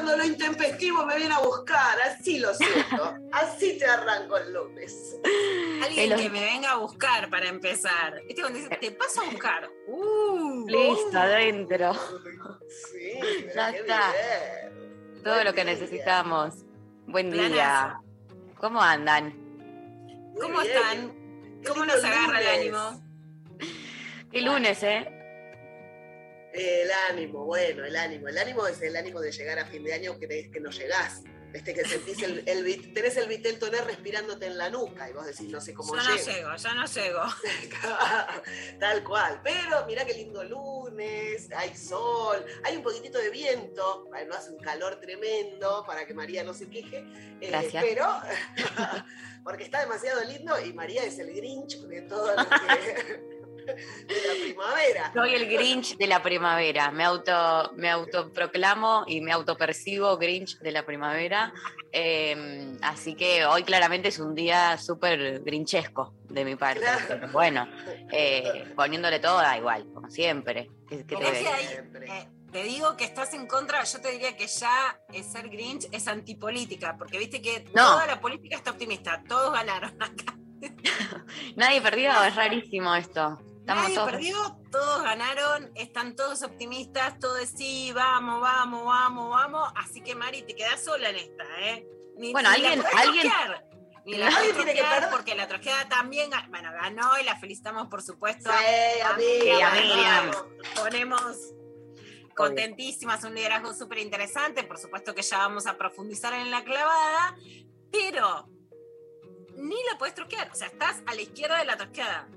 cuando lo intempestivo me viene a buscar, así lo siento, así te arranco el lunes. Alguien El- que me venga a buscar para empezar. ¿Viste cuando dice, te paso a buscar? Uh, Listo, adentro. Sí, Ya está. bien. Todo Buen lo que día. necesitamos. Buen día. ¿Cómo andan? Muy ¿Cómo bien. están? ¿Cómo nos agarra el ánimo? Qué lunes, ¿eh? El ánimo, bueno, el ánimo. El ánimo es el ánimo de llegar a fin de año, crees que no llegás. Este que sentís el, el tenés el vitel toné respirándote en la nuca y vos decís, no sé cómo Yo no llego. yo no llego. Tal cual. Pero mirá qué lindo lunes, hay sol, hay un poquitito de viento, bueno, no hace un calor tremendo para que María no se queje. eh, Gracias. pero, porque está demasiado lindo y María es el Grinch de todo lo que. de la primavera. Soy el Grinch de la primavera. Me auto, me autoproclamo y me autopercibo Grinch de la primavera. Eh, así que hoy claramente es un día súper grinchesco de mi parte. Claro. Bueno, eh, poniéndole toda igual, como siempre. Eh, te digo que estás en contra, yo te diría que ya es ser Grinch es antipolítica, porque viste que No. toda la política está optimista, todos ganaron acá. Nadie perdió, es rarísimo esto. Estamos Nadie todos. perdió, todos ganaron, están todos optimistas, todo es sí, vamos, vamos, vamos, vamos. Así que Mari, te quedás sola en esta, ¿eh? Ni, Bueno, ni la alguien- alguien- Ni la Alguien podés tiene que perder. porque la troqueada también, bueno, ganó y la felicitamos, por supuesto. Sí, a amiga, Miriam. Ponemos contentísimas, un liderazgo súper interesante, por supuesto que ya vamos a profundizar en la clavada, pero ni la puedes troquear, o sea, estás a la izquierda de la troqueada.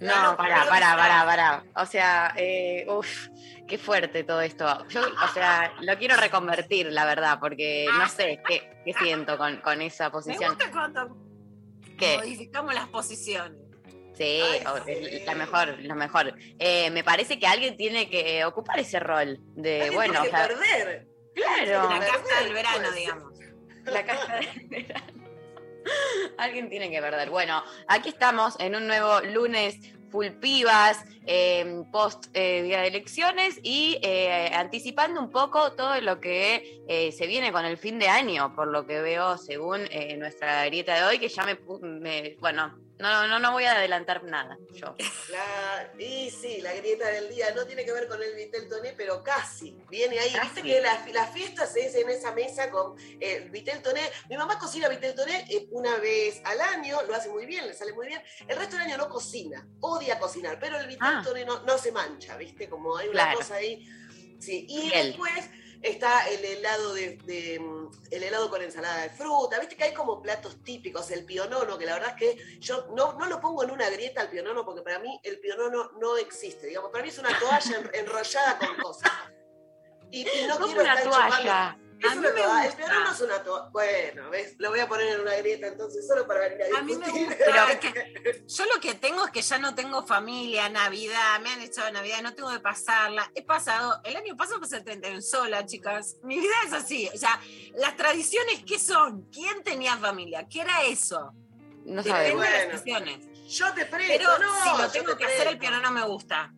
No, pero pará, está. pará, pará. O sea, eh, uff, qué fuerte todo esto. Yo, o sea, lo quiero reconvertir, la verdad, porque no sé qué, qué siento con, con esa Me posición. gusta cuando ¿Qué? modificamos las posiciones. Sí, Ay, o- sí. la mejor, lo mejor. Eh, me parece que alguien tiene que ocupar ese rol de, Alguien bueno, tiene o sea, que perder. claro, La casta del verano, pues. digamos. la caja de verano. Alguien tiene que perder. Bueno, aquí estamos en un nuevo lunes full pibas, eh, post eh, día de elecciones y eh, anticipando un poco todo lo que eh, se viene con el fin de año, por lo que veo según eh, nuestra grieta de hoy, que ya me, me- bueno, no, no, no voy a adelantar nada yo. La- y sí, la grieta del día no tiene que ver con el Vitel Toné, pero casi. Viene ahí. Viste que la, la fiesta se hace en esa mesa con el Vitel Toné. Mi mamá cocina Vitel Toné eh, una vez al año, lo hace muy bien, le sale muy bien. El resto del año no cocina, odia cocinar, pero el Vitel Ah. Toné no, no se mancha, ¿viste? Como hay una Claro. cosa ahí. Sí, y después está el helado de, de, mm, el helado con ensalada de fruta, viste que hay como platos típicos, el pionono, que la verdad es que yo no, no lo pongo en una grieta al pionono, porque para mí el pionono no existe, digamos, para mí es una toalla en- enrollada con cosas. Y, y no quiero una estar chupando- toalla. Es A mí me gusta. pionono es una toalla. Bueno, ¿ves? Lo voy a poner en una grieta entonces, solo para venir a A mí me gusta, es que yo lo que tengo es que ya no tengo familia, Navidad, me han echado Navidad, no tengo de pasarla. He pasado, el año pasado pasé el 31 sola, chicas. Mi vida es así. O sea, las tradiciones, ¿qué son? ¿Quién tenía familia? ¿Qué era eso? No de Bueno. las sesiones. Yo te presto, Pero no, si lo tengo te que hacer, el presto. piano no me gusta.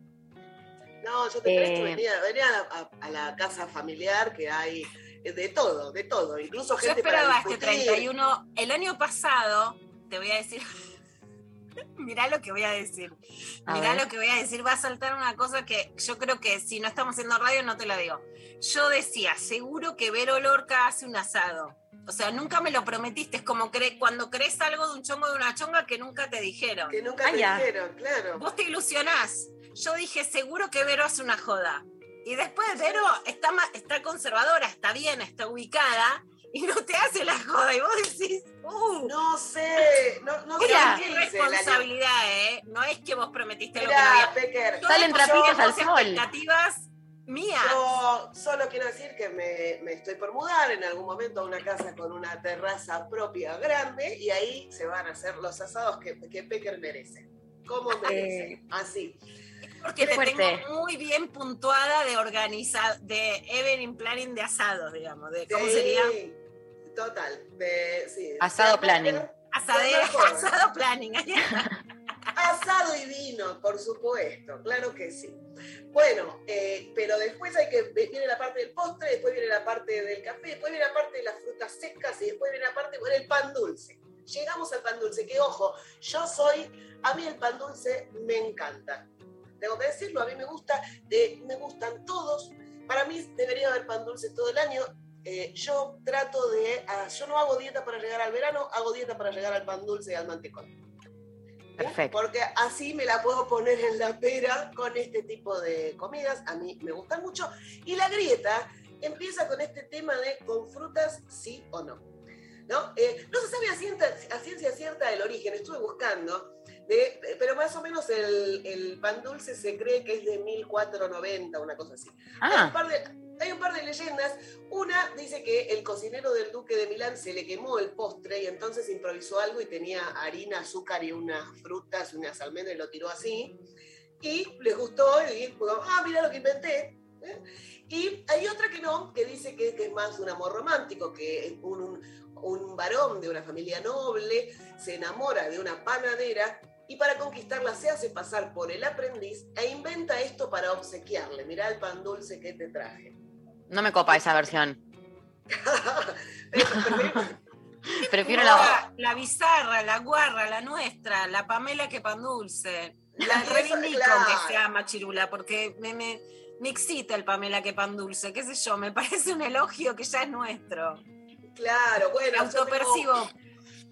No, yo te presto, Eh. venía, venía a, la- a- a la casa familiar que hay de todo, de todo, incluso Yo gente para esperaba este discutir. 31. El año pasado, te voy a decir, Mirá lo que voy a decir. A Mirá ver. lo que voy a decir. Va a saltar una cosa que yo creo que si no estamos haciendo radio no te la digo. Yo decía, seguro que Vero Lorca hace un asado. O sea, nunca me lo prometiste. Es como cre- cuando crees algo de un chongo de una chonga que nunca te dijeron. Que nunca Ah, te ya. dijeron, claro. Vos te ilusionás. Yo dije, seguro que Vero hace una joda. Y después Vero está, está conservadora, está bien, está ubicada y no te hace la joda. Y vos decís, uh, No sé, no, no sé Mira. qué responsabilidad, ¿eh? No es que vos prometiste lo que no Mira, había. Pecker, Salen trapitos al sol. expectativas mías. yo solo quiero decir que me, me estoy por mudar en algún momento a una casa con una terraza propia grande y ahí se van a hacer los asados que, que Pecker merece. ¿Cómo merece? Así. Porque Qué te fuerte. tengo muy bien puntuada de organizar, de evening planning de asados, digamos. De, ¿Cómo Sí, sería? Total. De, sí. Asado De- planning. Asadera, asado planning. Asado y vino, por supuesto, claro que sí. Bueno, eh, pero después hay que viene la parte del postre, después viene la parte del café, después viene la parte de las frutas secas y después viene la parte bueno, el pan dulce. Llegamos al pan dulce, que ojo, yo soy, a mí el pan dulce me encanta. Tengo que decirlo, a mí me gusta, de, me gustan todos. Para mí debería haber pan dulce todo el año. Eh, yo trato de, ah, yo no hago dieta para llegar al verano, hago dieta para llegar al pan dulce y al mantecón. Perfecto. Porque así me la puedo poner en la pera con este tipo de comidas. A mí me gustan mucho. Y la grieta empieza con este tema de con frutas sí o no. ¿No? Eh, no se sabe a ciencia, a ciencia cierta el origen, estuve buscando, de- pero más o menos el, el pan dulce se cree que es de 1490, una cosa así. Hay, un Ah, par de, hay un par de leyendas. Una dice que el cocinero del duque de Milán se le quemó el postre y entonces improvisó algo y tenía harina, azúcar y unas frutas, unas almendras y lo tiró así. Y les gustó y dijo, ah, mira lo que inventé. ¿eh? Y hay otra que no, que dice que, que es más un amor romántico, que un, un varón de una familia noble se enamora de una panadera y para conquistarla se hace pasar por el aprendiz e inventa esto para obsequiarle. Mirá el pan dulce que te traje. no me copa esa versión. Prefiero la, la. la bizarra, la guarra, la nuestra, la Pamela que pan dulce. La reivindico claro. que sea machirula, porque me, me, me excita el Pamela que pan dulce, qué sé yo, me parece un elogio que ya es nuestro. Claro, Me bueno, tengo- autopercibo,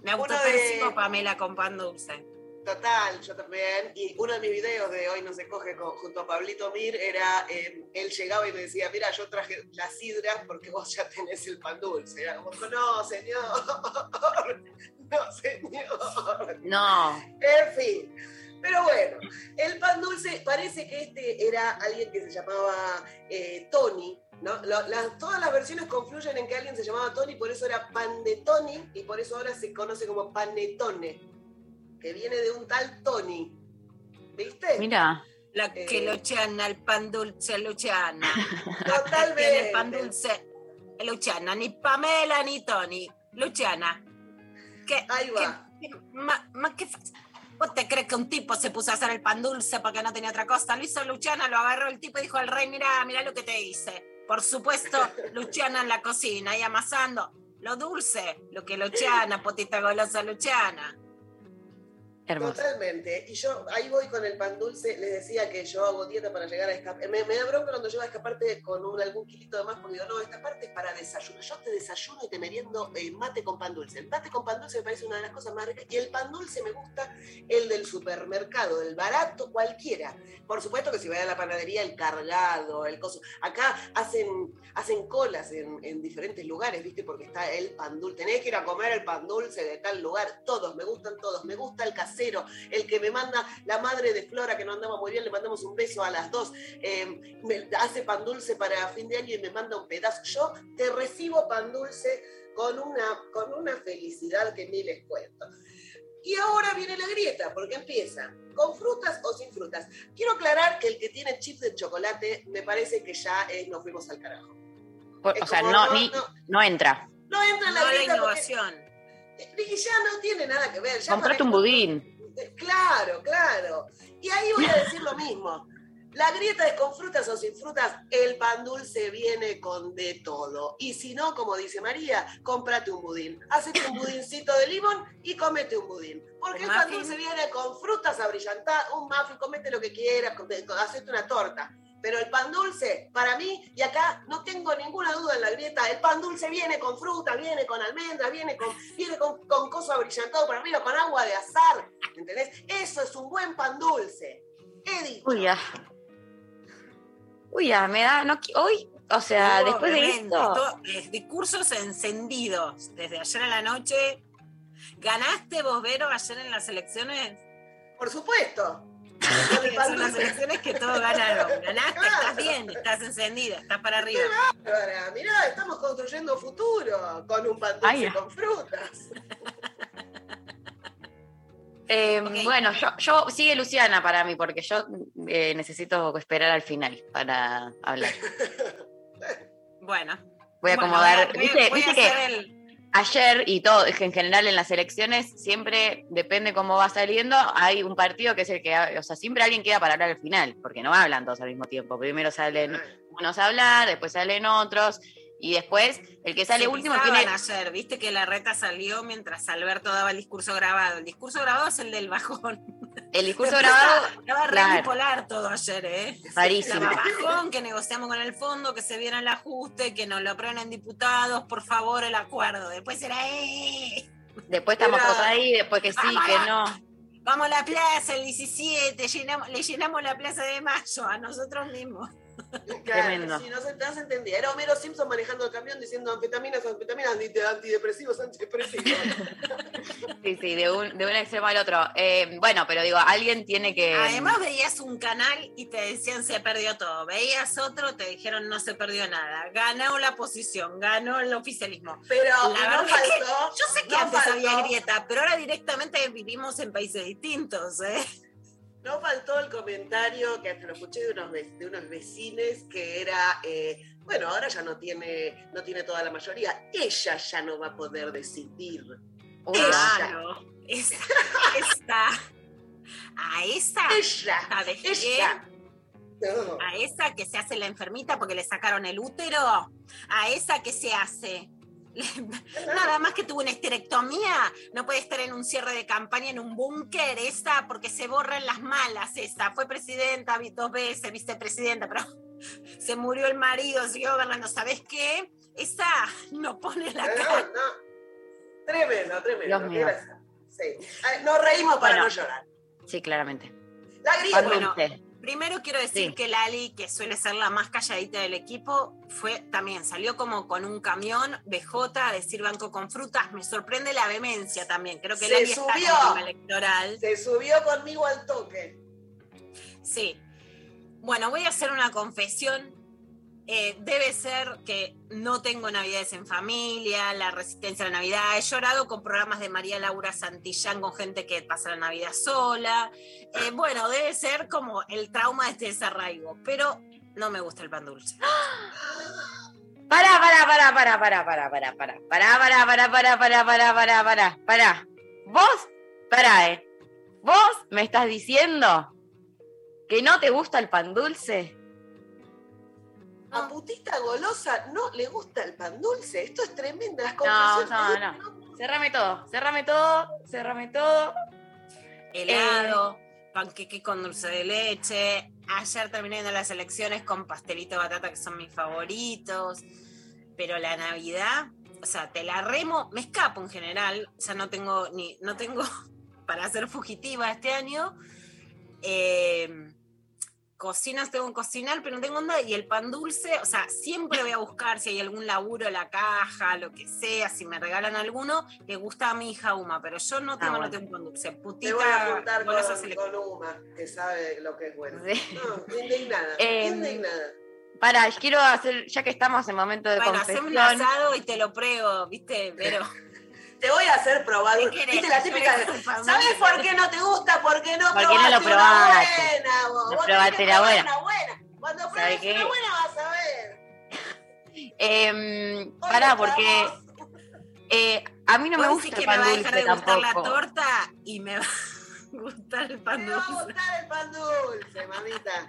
me autopercibo de- Pamela con pan dulce. Total, yo también. Y uno de mis videos de hoy no se coge con- junto a Pablito Mir era, eh, él llegaba y me decía, mira, yo traje las sidras porque vos ya tenés el pan dulce. Era como, no, señor, no, señor. No. En fin. Pero bueno, el pan dulce, parece que este era alguien que se llamaba eh, Tony, ¿no? Todas las versiones confluyen en que alguien se llamaba Tony, por eso era pan de Tony y por eso ahora se conoce como panetone, que viene de un tal Tony. ¿Viste? Mira. La Eh. que Luciana, el pan dulce, Luciana. Totalmente. Tiene el pan dulce, Luciana, ni Pamela ni Tony, Luciana. ¿Qué, Ahí va. qué- ma- ma- qué fa- ¿Vos te crees que un tipo se puso a hacer el pan dulce porque no tenía otra cosa? Lo hizo Luciana, lo agarró el tipo y dijo al rey, mira, mira lo que te hice. Por supuesto, Luciana en la cocina, ahí amasando lo dulce, lo que Luciana, potita golosa Luciana. Totalmente. Y yo ahí voy con el pan dulce. Les decía que yo hago dieta para llegar a escapar. Me, me da bronca cuando llego a escaparte con algún kilito de más porque digo, no, esta parte es para desayuno. Yo te desayuno y te meriendo eh, mate con pan dulce. El mate con pan dulce me parece una de las cosas más ricas. Y el pan dulce me gusta el del supermercado, el barato, cualquiera. Por supuesto que si voy a la panadería, el cargado, el coso. Acá hacen, hacen colas en, en diferentes lugares, ¿viste? Porque está el pan dulce. Tenés que ir a comer el pan dulce de tal lugar. Todos, me gustan todos. Me gusta el casero, el que me manda la madre de Flora, que no andaba muy bien, le mandamos un beso a las dos. Eh, me hace pan dulce para fin de año y me manda un pedazo. Yo te recibo pan dulce con una, con una felicidad que ni les cuento. Y ahora viene la grieta, porque empieza con frutas o sin frutas. Quiero aclarar que el que tiene chips de chocolate me parece que ya es, nos fuimos al carajo. Por- o sea, no, no, ni, no. no entra. No entra en la No la porque- innovación. y ya no tiene nada que ver. ya Comprate un budín. Claro, claro. Y ahí voy a decir lo mismo. La grieta es con frutas o sin frutas, el pan dulce viene con de todo. Y si no, como dice María, cómprate un budín. Hacete un budincito de limón y comete un budín. Porque ¿Un el pan dulce viene con frutas abrillantadas, un muffin, comete lo que quieras, hacete una torta. Pero el pan dulce, para mí, y acá no tengo ninguna duda en la grieta, el pan dulce viene con fruta, viene con almendras, viene con, viene con, con abrillantado por arriba, con agua de azar. ¿Entendés? Eso es un buen pan dulce. He dicho. Uy, ya. Uy, ya, me da. No, hoy, o sea, No, después de esto. Esto es discursos encendidos desde ayer a la noche. ¿Ganaste vos, Vero, ayer en las elecciones? Por supuesto. El pan Son las elecciones que todos ganaron. Ganaste, estás bien, estás encendida, estás para arriba. Bárbara, Mirá, estamos construyendo futuro con un pan dulce con frutas. Eh. Bueno, yo, yo sigue Luciana para mí, porque yo eh, necesito esperar al final para hablar. Bueno. Voy a Bueno, acomodar. voy a- ¿Viste, voy a viste que hacer el- ayer y todo, es que en general en las elecciones siempre depende cómo va saliendo, hay un partido que es el que, o sea, siempre alguien queda para hablar al final, porque no hablan todos al mismo tiempo. Primero salen unos a hablar, después salen otros, y después el que sale último tiene... ayer, viste que la reta salió mientras Alberto daba el discurso grabado. El discurso grabado es el del bajón. El discurso grabado, Estaba claro. bipolar todo ayer, ¿eh? rarísimo. Estaba bajón, que negociamos con el fondo, que se viera el ajuste, que nos lo aprueben en diputados, por favor, el acuerdo. Después era, ¡eh! Después estamos todos ahí, después que sí, que no. Vamos a la plaza el 17, llenamos- le llenamos la plaza de mayo a nosotros mismos. Tremendo. Sí, no se, no se entendía. Era Homero Simpson manejando el camión diciendo anfetaminas, anfetaminas, anti- antidepresivos, antidepresivos. Sí, sí, de un, de un extremo al otro. Eh, bueno, pero digo, alguien tiene que... Además veías un canal y te decían se perdió todo. Veías otro, te dijeron no se perdió nada. Ganó la posición, ganó el oficialismo. Pero La no verdad es que. Yo sé que no antes faltó- había grieta, pero ahora directamente vivimos en países distintos. ¿eh? No faltó el comentario que hasta lo escuché de unos, de unos vecines que era, eh, bueno, ahora ya no tiene, no tiene toda la mayoría, ella ya no va a poder decidir. Ella. Claro. A esa, Ella, ¿sabes ella. quién? No. A esa que se hace la enfermita porque le sacaron el útero. A esa que se hace. Nada más que tuvo una esterectomía, no puede estar en un cierre de campaña en un búnker, esa, porque se borran las malas, esa. Fue presidenta dos veces, vicepresidenta, pero se murió el marido, siguió gobernando. ¿Sabes qué? Esa no pone la No, cara. no. Tremendo, tremendo. Gracias. Sí. Ay, Nos reímos para Bueno. no llorar. Sí, claramente. La. Pan bueno. Primero quiero decir Sí. que Lali, que suele ser la más calladita del equipo, fue también, salió como con un camión BJ a decir banco con frutas. Me sorprende la vehemencia también. Creo que Se Lali está en subió. el tema electoral. Se subió conmigo al toque. Sí. Bueno, voy a hacer una confesión. Eh, debe ser que no tengo navidades en familia, la resistencia a la Navidad. He llorado con programas de María Laura Santillán con gente que pasa la Navidad sola. Eh, bueno, debe ser como el trauma de este desarraigo, pero no me gusta el pan dulce. Pará, pará, pará, pará, pará, pará, pará, pará, pará, pará, pará, pará, pará, pará, pará, pará, pará. Vos, pará, eh. Vos me estás diciendo que no te gusta el pan dulce. A putita golosa no le gusta el pan dulce. Esto es tremenda. Las No, confesiones- no, Cerrame todo, cerrame todo, cerrame todo. Helado, panqueque con dulce de leche. Ayer terminé viendo las elecciones con pastelito de batata, que son mis favoritos. Pero la Navidad, o sea, te la remo, me escapo en general. O sea, no tengo ni, no tengo para ser fugitiva este año. Eh, cocinas tengo que cocinar, pero no tengo onda. Y el pan dulce, o sea, siempre voy a buscar si hay algún laburo, la caja, lo que sea, si me regalan alguno, le gusta a mi hija Uma, pero yo no tengo, bueno. no tengo un pan dulce. Te Putita, voy a juntar con, selecta. con Uma, que sabe lo que es bueno. Sí. No, indignada. Em, indignada. Pará, quiero hacer, ya que estamos en momento de Bueno, hacemos un confesión. asado y te lo pruebo, ¿viste? Pero. Hacer probar. ¿Qué un-? ¿Viste la típica? ¿Querés el pan ¿Sabes dulce? por qué no te gusta? Porque no Porque no lo probaste una probaste. buena, vos. No Vos probaste que la buena. una buena. Cuando ¿Sabe pruebes qué? una buena vas a ver. Hoy pará, porque eh, a mí no me Vos gusta decís el que me pan va a dejar dulce de gustar la tampoco. torta y me va a gustar el pan Me va a dulce. gustar el pan dulce, mamita.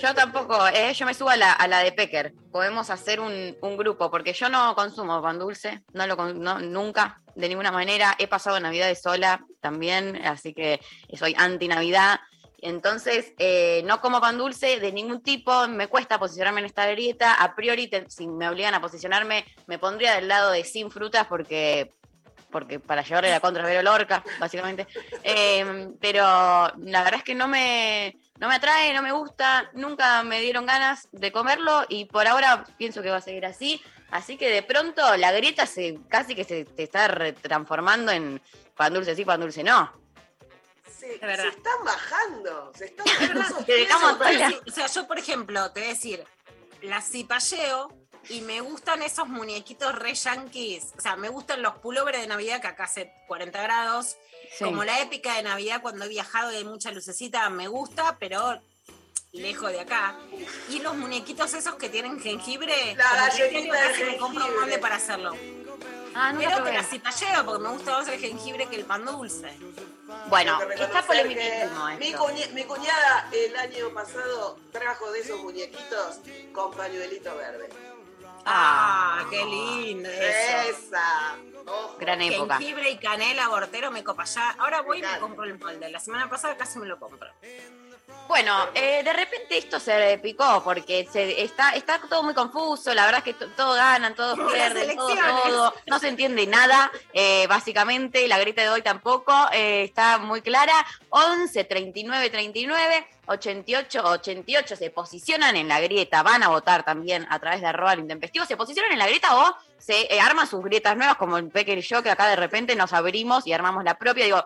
Yo tampoco, eh, yo me subo a la, de Pecker. Podemos hacer un, grupo, porque yo no consumo pan dulce, no lo no, nunca, de ninguna manera. He pasado Navidades sola también, así que soy anti-Navidad. Entonces, eh, no como pan dulce de ningún tipo, me cuesta posicionarme en esta grieta. A priori, si me obligan a posicionarme, me pondría del lado de sin frutas porque porque para llevarle la contra a Vero Lorca, básicamente. Eh, pero la verdad es que no me, no me atrae, no me gusta, nunca me dieron ganas de comerlo y por ahora pienso que va a seguir así. Así que de pronto la grieta se casi que se te está transformando en pan dulce sí, pan dulce no. Se, verdad. se están bajando. Se están sí, O sea, yo, por ejemplo, te voy a decir, la cipalleo y me gustan esos muñequitos re yankees. O sea, me gustan los pullovers de Navidad que acá hace 40 grados. Sí. Como la épica de Navidad cuando he viajado y hay mucha lucecita, me gusta, pero lejos de acá. Y los muñequitos esos que tienen jengibre, La galletita de me compro un molde para hacerlo. Ah, nunca Pero te la cipalleo porque me gusta más el jengibre que el pan dulce. Bueno, está polemiquísimo Mi, cuña- mi cuñada el año pasado trajo de esos muñequitos con pañuelito verde. Ah, qué lindo eso. Esa. Ojo. Gran época. Jengibre y canela, bortero, me copa ya. Ahora voy y me compro el molde. La semana pasada casi me lo compro. Bueno, eh, de repente esto se picó porque se, está, está todo muy confuso, la verdad es que to- todos ganan, todos pierden, todo, todo, no se entiende nada, eh, básicamente, la grita de hoy tampoco eh, está muy clara, 11, 39, 39, 88, 88 se posicionan en la grieta, van a votar también a través de arroba al intempestivo, se posicionan en la grieta o se eh, arman sus grietas nuevas como el Pecker y yo, que acá de repente nos abrimos y armamos la propia, digo,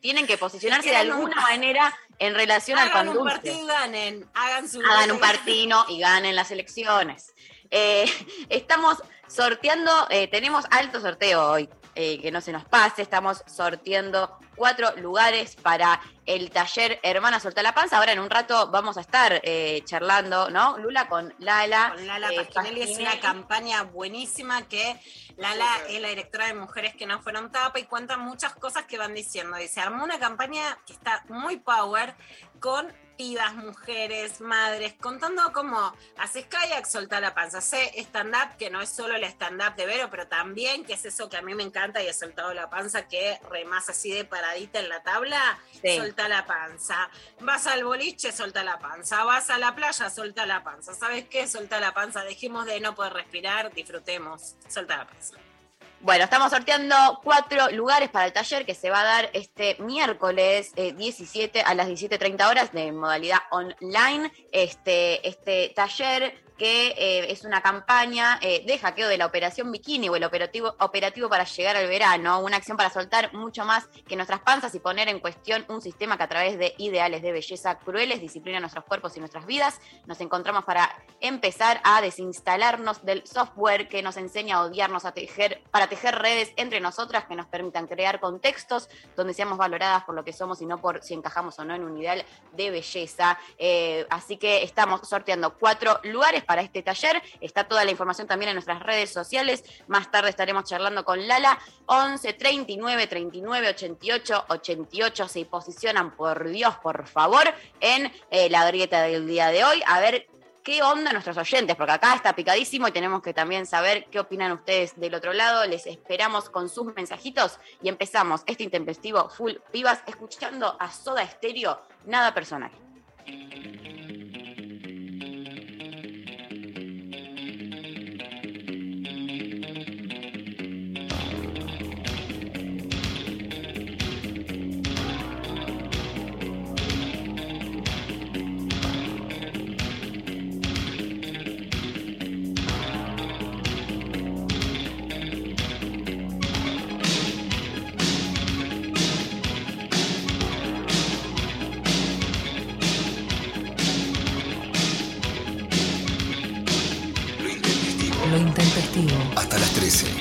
tienen que posicionarse de alguna manera en relación al pan Hagan un dulce partido y ganen. Hagan su. hagan un partido y ganen las elecciones. Eh, estamos sorteando, eh, tenemos alto sorteo hoy, eh, que no se nos pase, estamos sorteando cuatro lugares para el taller Hermana Solta la Panza. Ahora en un rato vamos a estar eh, charlando, ¿no? Lula con Lala. Con Lala eh, Pasquinelli es una campaña buenísima que Lala es la directora de Mujeres que no fueron tapa y cuenta muchas cosas que van diciendo. Se armó una campaña que está muy power con mujeres, madres, contando cómo haces kayak, soltar la panza. Sé stand-up, que no es solo el stand-up de Vero, pero también, que es eso que a mí me encanta y he soltado la panza, que remás así de paradita en la tabla, Sí. solta la panza. Vas al boliche, solta la panza. Vas a la playa, solta la panza. ¿Sabes qué? Solta la panza. Dejemos de no poder respirar, disfrutemos. Solta la panza. Bueno, estamos sorteando cuatro lugares para el taller que se va a dar este miércoles eh, 17 a las 17.30 horas de modalidad online. Este, este taller que eh, es una campaña eh, de hackeo de la operación bikini o el operativo, operativo para llegar al verano, una acción para soltar mucho más que nuestras panzas y poner en cuestión un sistema que a través de ideales de belleza crueles disciplina nuestros cuerpos y nuestras vidas. Nos encontramos para empezar a desinstalarnos del software que nos enseña a odiarnos, a tejer, para tejer redes entre nosotras que nos permitan crear contextos donde seamos valoradas por lo que somos y no por si encajamos o no en un ideal de belleza. Eh, así que estamos sorteando cuatro lugares para este taller. Está toda la información también en nuestras redes sociales. Más tarde estaremos charlando con Lala. 11 39 39 88 88 se posicionan, por Dios, por favor, en eh, la grieta del día de hoy. A ver qué onda nuestros oyentes, porque acá está picadísimo y tenemos que también saber qué opinan ustedes del otro lado. Les esperamos con sus mensajitos y empezamos este intempestivo full pibas escuchando a Soda Stereo, nada personal. Hasta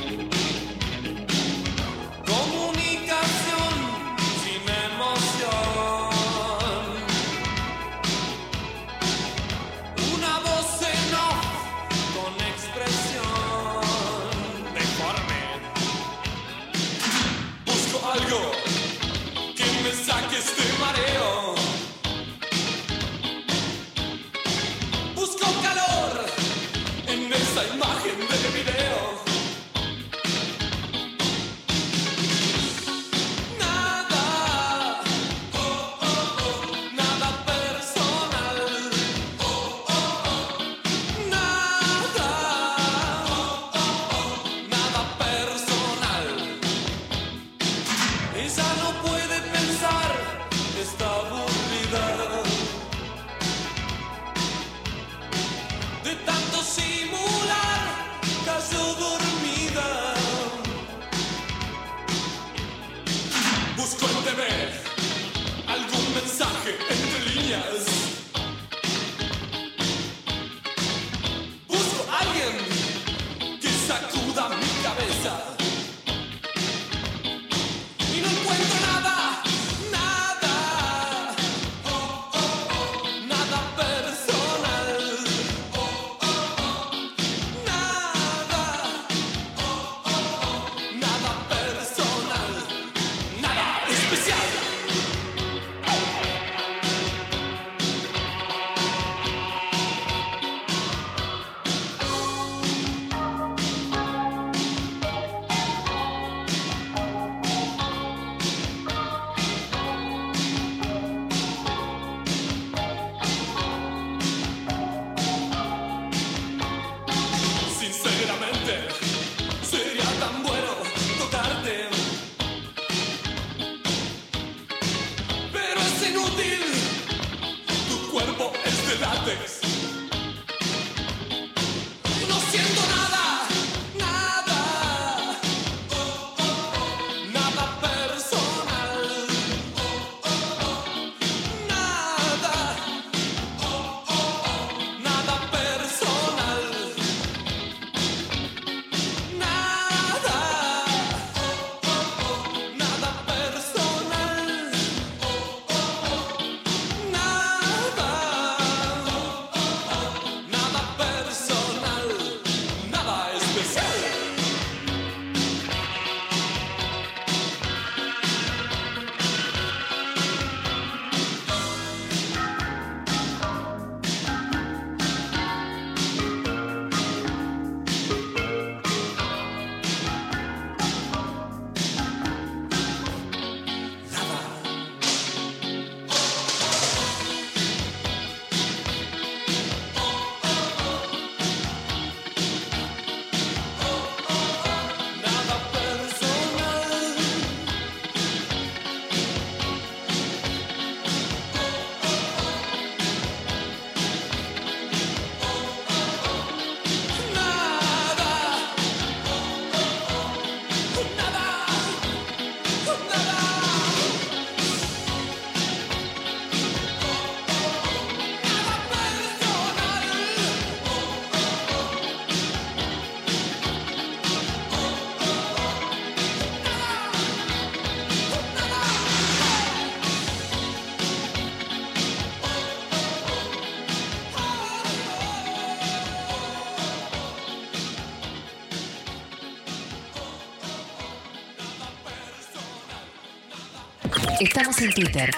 Estamos en Twitter.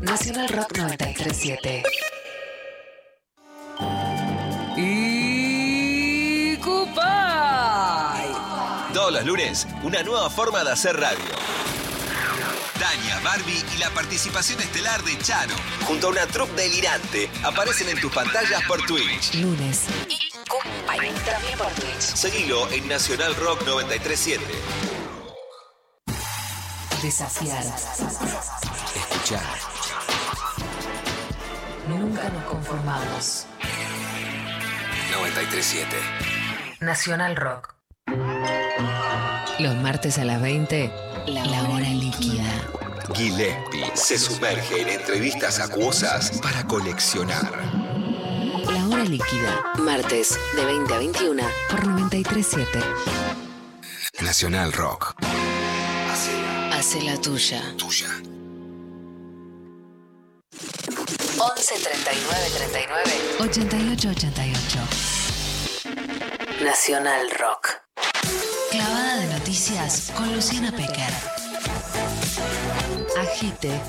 Nacional Rock 937. Y Cupay. Todos los lunes, una nueva forma de hacer radio. Tania, Barbie y la participación estelar de Charo, junto a una troupe delirante, aparecen en tus pantallas por Twitch. Lunes. Y Cupay. También por Twitch. Seguilo en Nacional Rock 937. Desafiar. Escuchar. Nunca nos conformamos. 937. Nacional Rock. Los martes a las 20, la, hora líquida. Gillespie se sumerge en entrevistas acuosas para coleccionar. La hora líquida. Martes de 20 a 21 por 937. Nacional Rock. Hace la tuya. Tuya. 11 39 39 88 88. Nacional Rock. Clavada de noticias con Luciana Pecker. Agite.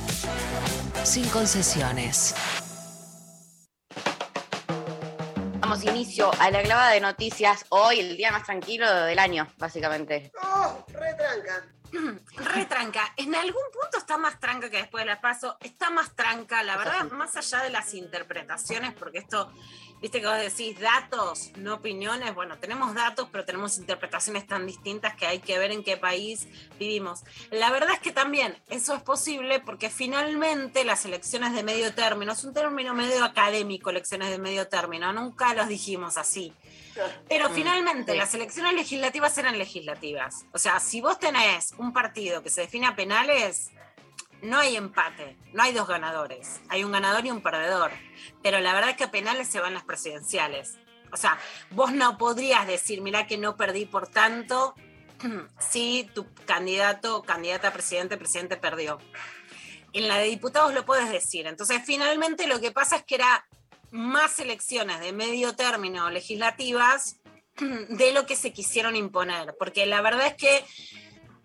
Sin concesiones. Damos inicio a la clavada de noticias hoy, el día más tranquilo del año, básicamente. ¡Oh! Retranca. Retranca. En algún punto está más tranca que después de la paso. Está más tranca, la verdad, más allá de las interpretaciones, porque esto Viste que vos decís datos, no opiniones. Bueno, tenemos datos, pero tenemos interpretaciones tan distintas que hay que ver en qué país vivimos. La verdad es que también eso es posible porque finalmente las elecciones de medio término, es un término medio académico, elecciones de medio término, nunca los dijimos así. Pero finalmente sí. las elecciones legislativas eran legislativas. O sea, si vos tenés un partido que se define a penales, no hay empate, no hay dos ganadores, hay un ganador y un perdedor. Pero la verdad es que a penales se van las presidenciales. O sea, vos no podrías decir, mirá que no perdí por tanto, si tu candidato, candidata a presidente, presidente perdió. En la de diputados lo puedes decir. Entonces, finalmente lo que pasa es que era más elecciones de medio término legislativas de lo que se quisieron imponer. Porque la verdad es que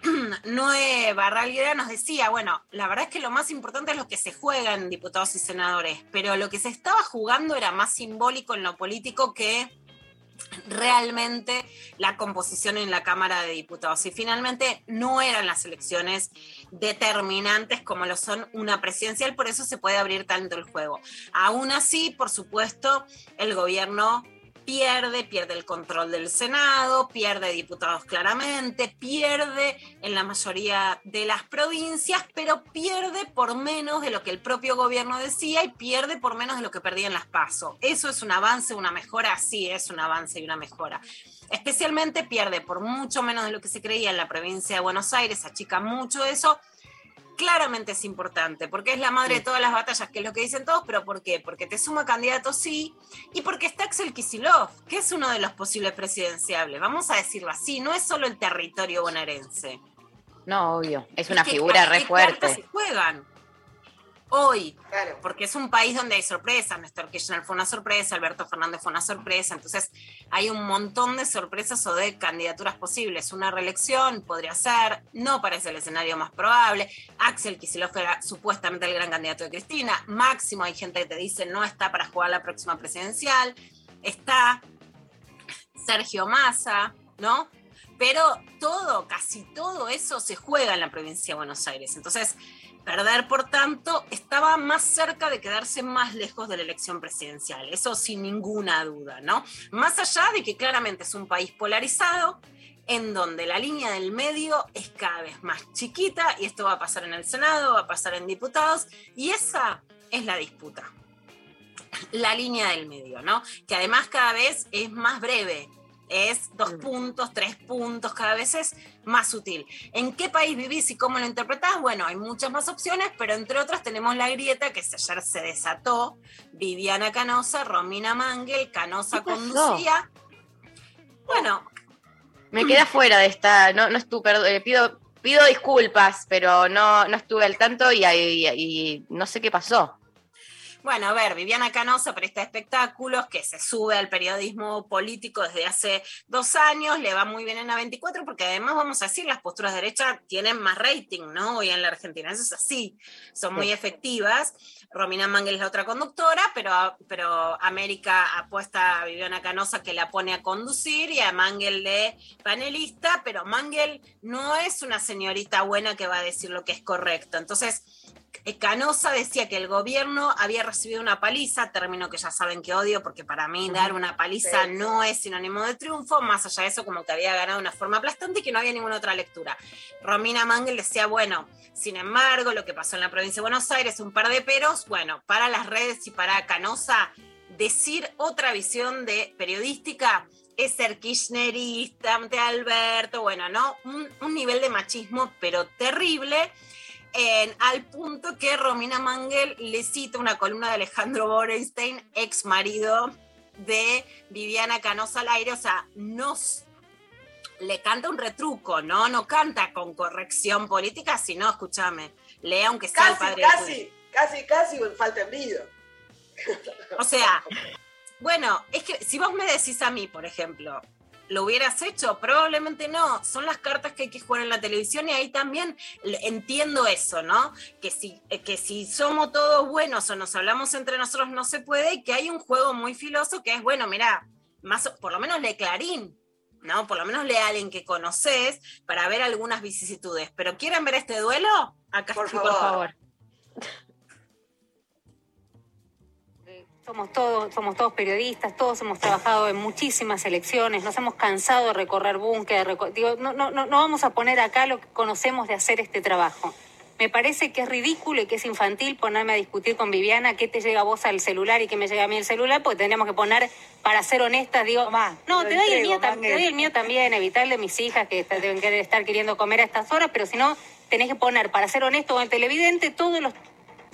Noé Barralguera nos decía, bueno, la verdad es que lo más importante es lo que se juega en diputados y senadores, pero lo que se estaba jugando era más simbólico en lo político que realmente la composición en la Cámara de Diputados. Y finalmente no eran las elecciones determinantes como lo son una presidencial, por eso se puede abrir tanto el juego. Aún así, por supuesto, el gobierno pierde, pierde el control del Senado, pierde diputados claramente, pierde en la mayoría de las provincias, pero pierde por menos de lo que el propio gobierno decía y pierde por menos de lo que perdía en las PASO. ¿Eso es un avance, una mejora? Sí, es un avance y una mejora. Especialmente pierde por mucho menos de lo que se creía en la provincia de Buenos Aires, achica mucho eso claramente es importante, porque es la madre de todas las batallas, que es lo que dicen todos, pero ¿por qué? Porque te suma candidatos, sí, y porque está Axel Kisilov, que es uno de los posibles presidenciables, vamos a decirlo así, no es solo el territorio bonaerense. No, obvio. Es una que figura re fuerte. se juegan hoy, Claro. porque es un país donde hay sorpresas. Néstor Kirchner fue una sorpresa, Alberto Fernández fue una sorpresa. Entonces, hay un montón de sorpresas o de candidaturas posibles. Una reelección podría ser, no parece el escenario más probable. Axel Kicillof era supuestamente el gran candidato de Cristina. Máximo, hay gente que te dice no está para jugar la próxima presidencial. Está Sergio Massa, ¿no? Pero todo, casi todo eso se juega en la provincia de Buenos Aires. Entonces, perder, por tanto, estaba más cerca de quedarse más lejos de la elección presidencial. Eso sin ninguna duda, ¿no? Más allá de que claramente es un país polarizado, en donde la línea del medio es cada vez más chiquita, y esto va a pasar en el Senado, va a pasar en diputados, y esa es la disputa. La línea del medio, ¿no? Que además cada vez es más breve. Es dos puntos, tres puntos, cada vez es más sutil. ¿En qué país vivís y cómo lo interpretás? Bueno, hay muchas más opciones, pero entre otras tenemos la grieta que ayer se desató. Viviana Canosa, Romina Mangel, Canosa conducía. Bueno, Me queda fuera de esta, no, no estuve, perdón, eh, pido, pido disculpas, pero no, no estuve al tanto y, y- y no sé qué pasó. Bueno, a ver, Viviana Canosa presta espectáculos, que se sube al periodismo político desde hace dos años, le va muy bien en la 24, porque además, vamos a decir, las posturas de derecha tienen más rating, ¿no? Hoy en la Argentina, eso es así, son muy Sí. efectivas. Romina Mangel es la otra conductora, pero, pero América apuesta a Viviana Canosa que la pone a conducir y a Mangel de panelista, pero Mangel no es una señorita buena que va a decir lo que es correcto. Entonces, Canosa decía que el gobierno había recibido una paliza, término que ya saben que odio, porque para mí dar una paliza Sí. no es sinónimo de triunfo, más allá de eso, como que había ganado de una forma aplastante y que no había ninguna otra lectura. Romina Mangel decía, bueno, sin embargo, lo que pasó en la provincia de Buenos Aires, un par de peros, bueno, para las redes y para Canosa, decir otra visión de periodística es ser kirchnerista ante Alberto, bueno, ¿no? Un, un nivel de machismo, pero terrible en- al punto que Romina Mangel le cita una columna de Alejandro Borenstein, ex marido de Viviana Canosa al aire, o sea, nos le canta un retruco, ¿no? No canta con corrección política, sino, escúchame, lea aunque sea el Casi, padre de tu casi, casi, casi falta envido. o sea, bueno, es que si vos me decís a mí, por ejemplo, ¿lo hubieras hecho? Probablemente no. Son las cartas que hay que jugar en la televisión y ahí también entiendo eso, ¿no? Que si, eh, que si somos todos buenos o nos hablamos entre nosotros no se puede y que hay un juego muy filoso que es, bueno, mira, más, por lo menos lee Clarín. ¿no? Por lo menos lee a alguien que conoces para ver algunas vicisitudes. ¿Pero quieren ver este duelo? Acá Por estoy, favor. Por favor. Somos todos, somos todos periodistas, todos hemos trabajado en muchísimas elecciones, nos hemos cansado de recorrer búnkedas, de reco- digo, no, no, no, no vamos a poner acá lo que conocemos de hacer este trabajo. Me parece que es ridículo y que es infantil ponerme a discutir con Viviana qué te llega a vos al celular y qué me llega a mí el celular, porque tendríamos que poner, para ser honestas, digo, no, lo te doy, el mío, te doy el mío también, evitar el de mis hijas que deben querer estar queriendo comer a estas horas, pero si no, tenés que poner, para ser honesto con el televidente, todos los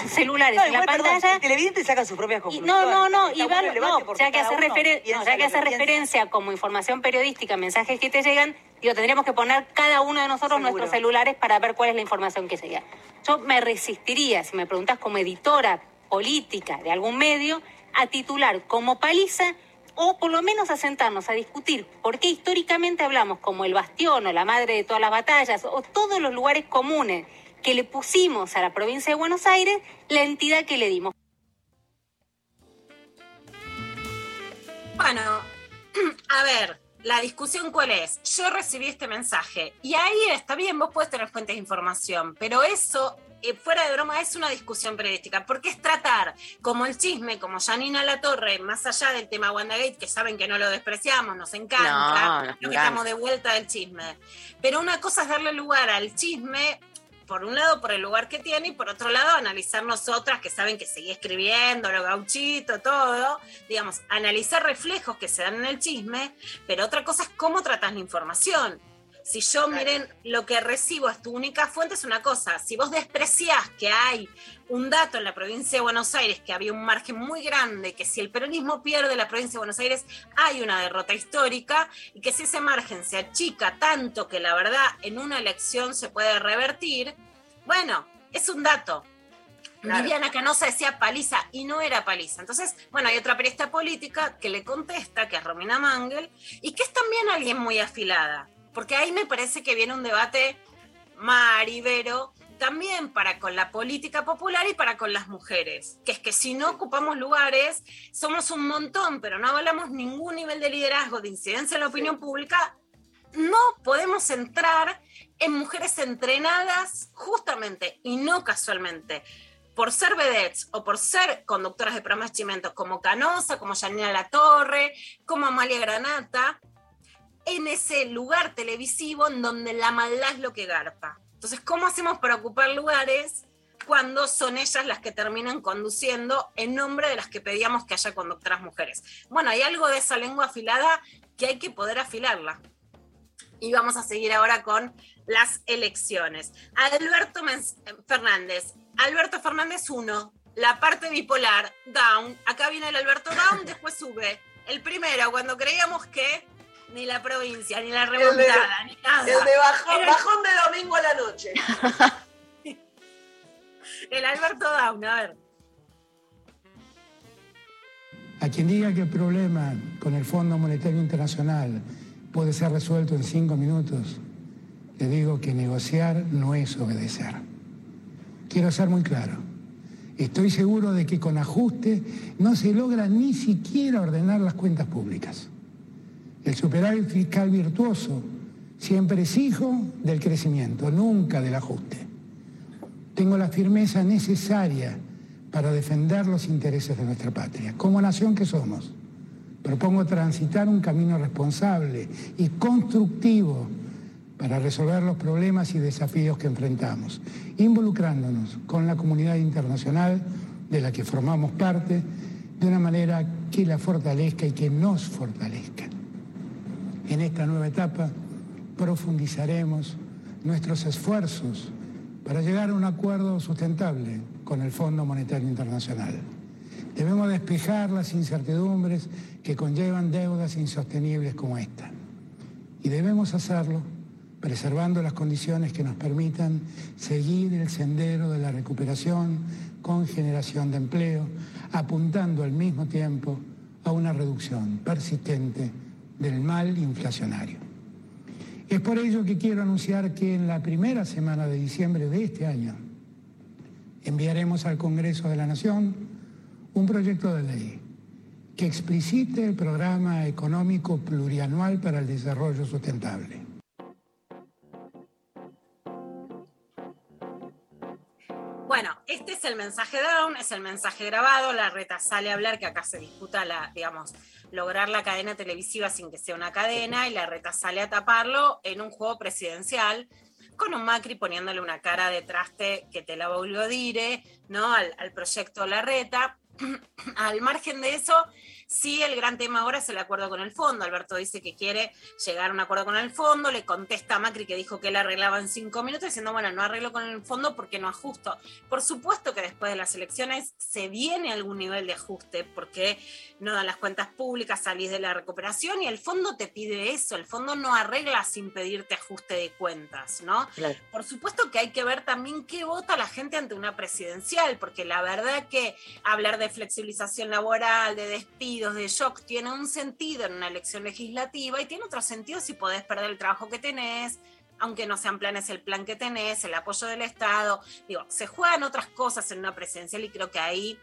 celulares No, en la igual, perdón, pantalla. el televidente saca sus propias Y- conclusiones. no, no, no, y bueno no, ya que hace, referen- no, ya que referencia como información periodística, mensajes que te llegan, digo, tendríamos que poner cada uno de nosotros Seguro. nuestros celulares para ver cuál es la información que llega. Yo me resistiría, si me preguntás como editora política de algún medio, a titular como paliza o por lo menos a sentarnos a discutir por qué históricamente hablamos como el bastión o la madre de todas las batallas o todos los lugares comunes que le pusimos a la provincia de Buenos Aires la entidad que le dimos. Bueno, a ver, la discusión cuál es. Yo recibí este mensaje y ahí está bien, vos podés tener fuentes de información, pero eso, eh, fuera de broma, es una discusión periodística, porque es tratar como el chisme, como Janina La Torre, más allá del tema WandaGate, que saben que no lo despreciamos, nos encanta, No, nos creo que estamos de vuelta del chisme. Pero una cosa es darle lugar al chisme por un lado por el lugar que tiene y por otro lado analizar nosotras que saben que seguí escribiendo, lo gauchito, todo, digamos, analizar reflejos que se dan en el chisme, pero otra cosa es cómo tratas la información. Si yo, miren, lo que recibo es tu única fuente, es una cosa. Si vos despreciás que hay un dato en la provincia de Buenos Aires, que había un margen muy grande, que si el peronismo pierde la provincia de Buenos Aires, hay una derrota histórica, y que si ese margen se achica tanto que la verdad en una elección se puede revertir, bueno, es un dato. Claro. Viviana Canosa decía paliza y no era paliza. Entonces, bueno, hay otra periodista política que le contesta, que es Romina Mangel, y que es también alguien muy afilada. Porque ahí me parece que viene un debate maribero también para con la política popular y para con las mujeres, que es que si no ocupamos lugares, somos un montón, pero no hablamos ningún nivel de liderazgo, de incidencia en la opinión pública, no podemos entrar en mujeres entrenadas justamente y no casualmente por ser vedettes o por ser conductoras de programas chimentos como Canosa, como Janina La Torre, como Amalia Granata, en ese lugar televisivo en donde la maldad es lo que garpa. Entonces, ¿cómo hacemos para ocupar lugares cuando son ellas las que terminan conduciendo en nombre de las que pedíamos que haya conductoras mujeres? Bueno, hay algo de esa lengua afilada que hay que poder afilarla. Y vamos a seguir ahora con las elecciones. Alberto Fernández. Alberto Fernández 1, la parte bipolar, down. Acá viene el Alberto down, después sube. El primero, cuando creíamos que ni la provincia, ni la El de, remontada, ni nada. el de bajón, Era- bajón de domingo a la noche. El Alberto down, a ver. A quien diga que el problema con el Fondo Monetario Internacional puede ser resuelto en cinco minutos, le digo que negociar no es obedecer. Quiero ser muy claro. Estoy seguro de que con ajuste no se logra ni siquiera ordenar las cuentas públicas. El superávit fiscal virtuoso siempre es hijo del crecimiento, nunca del ajuste. Tengo la firmeza necesaria para defender los intereses de nuestra patria. Como nación que somos, propongo transitar un camino responsable y constructivo para resolver los problemas y desafíos que enfrentamos, involucrándonos con la comunidad internacional de la que formamos parte de una manera que la fortalezca y que nos fortalezca. En esta nueva etapa profundizaremos nuestros esfuerzos para llegar a un acuerdo sustentable con el Fondo Monetario Internacional. Debemos despejar las incertidumbres que conllevan deudas insostenibles como esta. Y debemos hacerlo preservando las condiciones que nos permitan seguir el sendero de la recuperación con generación de empleo, apuntando al mismo tiempo a una reducción persistente del mal inflacionario. Es por ello que quiero anunciar que en la primera semana de diciembre de este año enviaremos al Congreso de la Nación un proyecto de ley que explicite el programa económico plurianual para el desarrollo sustentable. Bueno, este es el mensaje down, es el mensaje grabado, la reta sale a hablar que acá se disputa la, digamos, lograr la cadena televisiva sin que sea una cadena y la reta sale a taparlo en un juego presidencial con un Macri poniéndole una cara de traste que te la volvió a dire, ¿no? Al, al proyecto La Reta. Al margen de eso, Sí, el gran tema ahora es el acuerdo con el fondo. Alberto dice que quiere llegar a un acuerdo con el fondo, le contesta a Macri que dijo que él arreglaba en cinco minutos, diciendo, bueno, no arreglo con el fondo porque no ajusto. Por supuesto que después de las elecciones se viene algún nivel de ajuste porque no dan las cuentas públicas, salís de la recuperación y el fondo te pide eso. El fondo no arregla sin pedirte ajuste de cuentas, ¿no? Claro. Por supuesto que hay que ver también qué vota la gente ante una presidencial, porque la verdad que hablar de flexibilización laboral, de de shock, tiene un sentido en una elección legislativa y tiene otro sentido si podés perder el trabajo que tenés, aunque no sean planes el plan que tenés, el apoyo del Estado. Digo, se juegan otras cosas en una presidencial y creo que ahí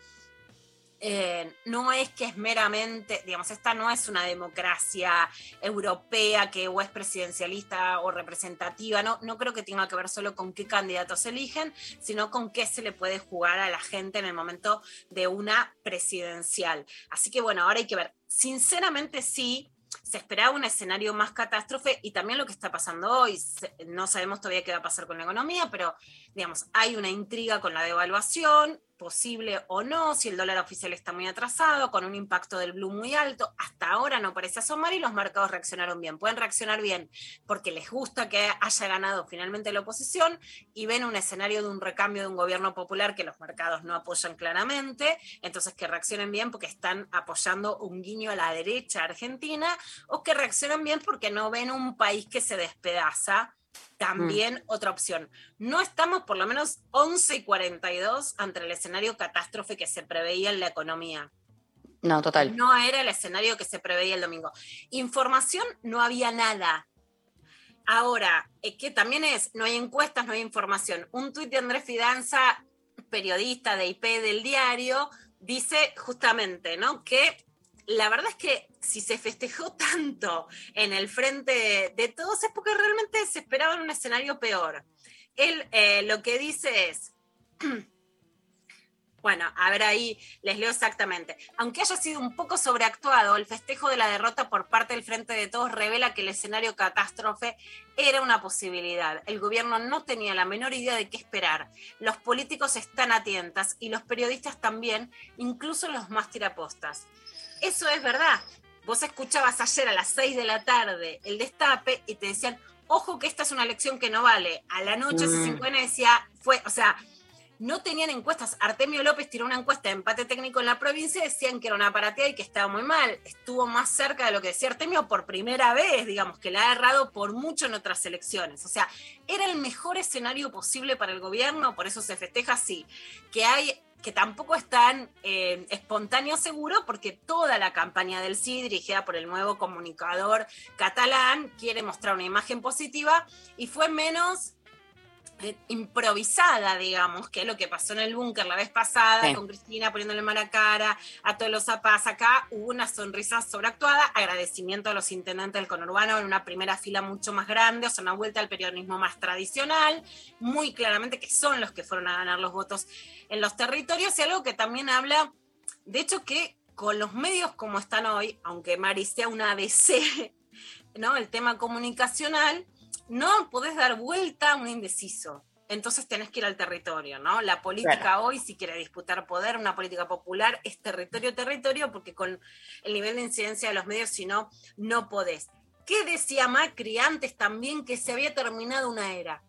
eh, no es que es meramente, digamos, esta no es una democracia europea que o es presidencialista o representativa, no, no creo que tenga que ver solo con qué candidatos eligen, sino con qué se le puede jugar a la gente en el momento de una presidencial. Así que bueno, ahora hay que ver. Sinceramente sí, se esperaba un escenario más catástrofe y también lo que está pasando hoy. No sabemos todavía qué va a pasar con la economía, pero digamos, hay una intriga con la devaluación, posible o no, si el dólar oficial está muy atrasado, con un impacto del blue muy alto. Hasta ahora no parece asomar y los mercados reaccionaron bien. Pueden reaccionar bien porque les gusta que haya ganado finalmente la oposición y ven un escenario de un recambio de un gobierno popular que los mercados no apoyan claramente, entonces que reaccionen bien porque están apoyando un guiño a la derecha argentina o que reaccionen bien porque no ven un país que se despedaza también Mm. otra opción. No estamos por lo menos 11 y 42 ante el escenario catástrofe que se preveía en la economía. No, total. No era el escenario que se preveía el domingo. Información no había nada. Ahora, eh, que también es, no hay encuestas, no hay información. Un tuit de Andrés Fidanza, periodista de IP del diario, dice justamente, ¿no? Que la verdad es que si se festejó tanto en el frente de, todos es porque realmente se esperaba un escenario peor. Él eh, lo que dice es, bueno, a ver ahí les leo exactamente. Aunque haya sido un poco sobreactuado, el festejo de la derrota por parte del Frente de Todos revela que el escenario catástrofe era una posibilidad. El gobierno no tenía la menor idea de qué esperar. Los políticos están atentas y los periodistas también, incluso los más tirapostas. Eso es verdad. Vos escuchabas ayer a las 6 de la tarde el destape y te decían, ojo que esta es una elección que no vale. A la noche Mm. C5N decía, fue, o sea, no tenían encuestas. Artemio López tiró una encuesta de empate técnico en la provincia y decían que era una aparatea y que estaba muy mal. Estuvo más cerca de lo que decía Artemio por primera vez, digamos, que la ha errado por mucho en otras elecciones. O sea, era el mejor escenario posible para el gobierno, por eso se festeja así. Que hay que tampoco es tan eh, espontáneo seguro, porque toda la campaña del sí, dirigida por el nuevo comunicador catalán, quiere mostrar una imagen positiva y fue menos eh, improvisada, digamos, que es lo que pasó en el búnker la vez pasada, Sí. con Cristina poniéndole mala cara a todos los zapas. Acá hubo una sonrisa sobreactuada, agradecimiento a los intendentes del conurbano en una primera fila mucho más grande, o sea, una vuelta al periodismo más tradicional, muy claramente que son los que fueron a ganar los votos en los territorios, y algo que también habla, de hecho, que con los medios como están hoy, aunque Mari sea una ABC, ¿no? El tema comunicacional, no podés dar vuelta a un indeciso. Entonces tenés que ir al territorio, ¿no? La política hoy, si quiere disputar poder, una política popular, es territorio, territorio, porque con el nivel de incidencia de los medios, si no, no podés. ¿Qué decía Macri antes también que se había terminado una era?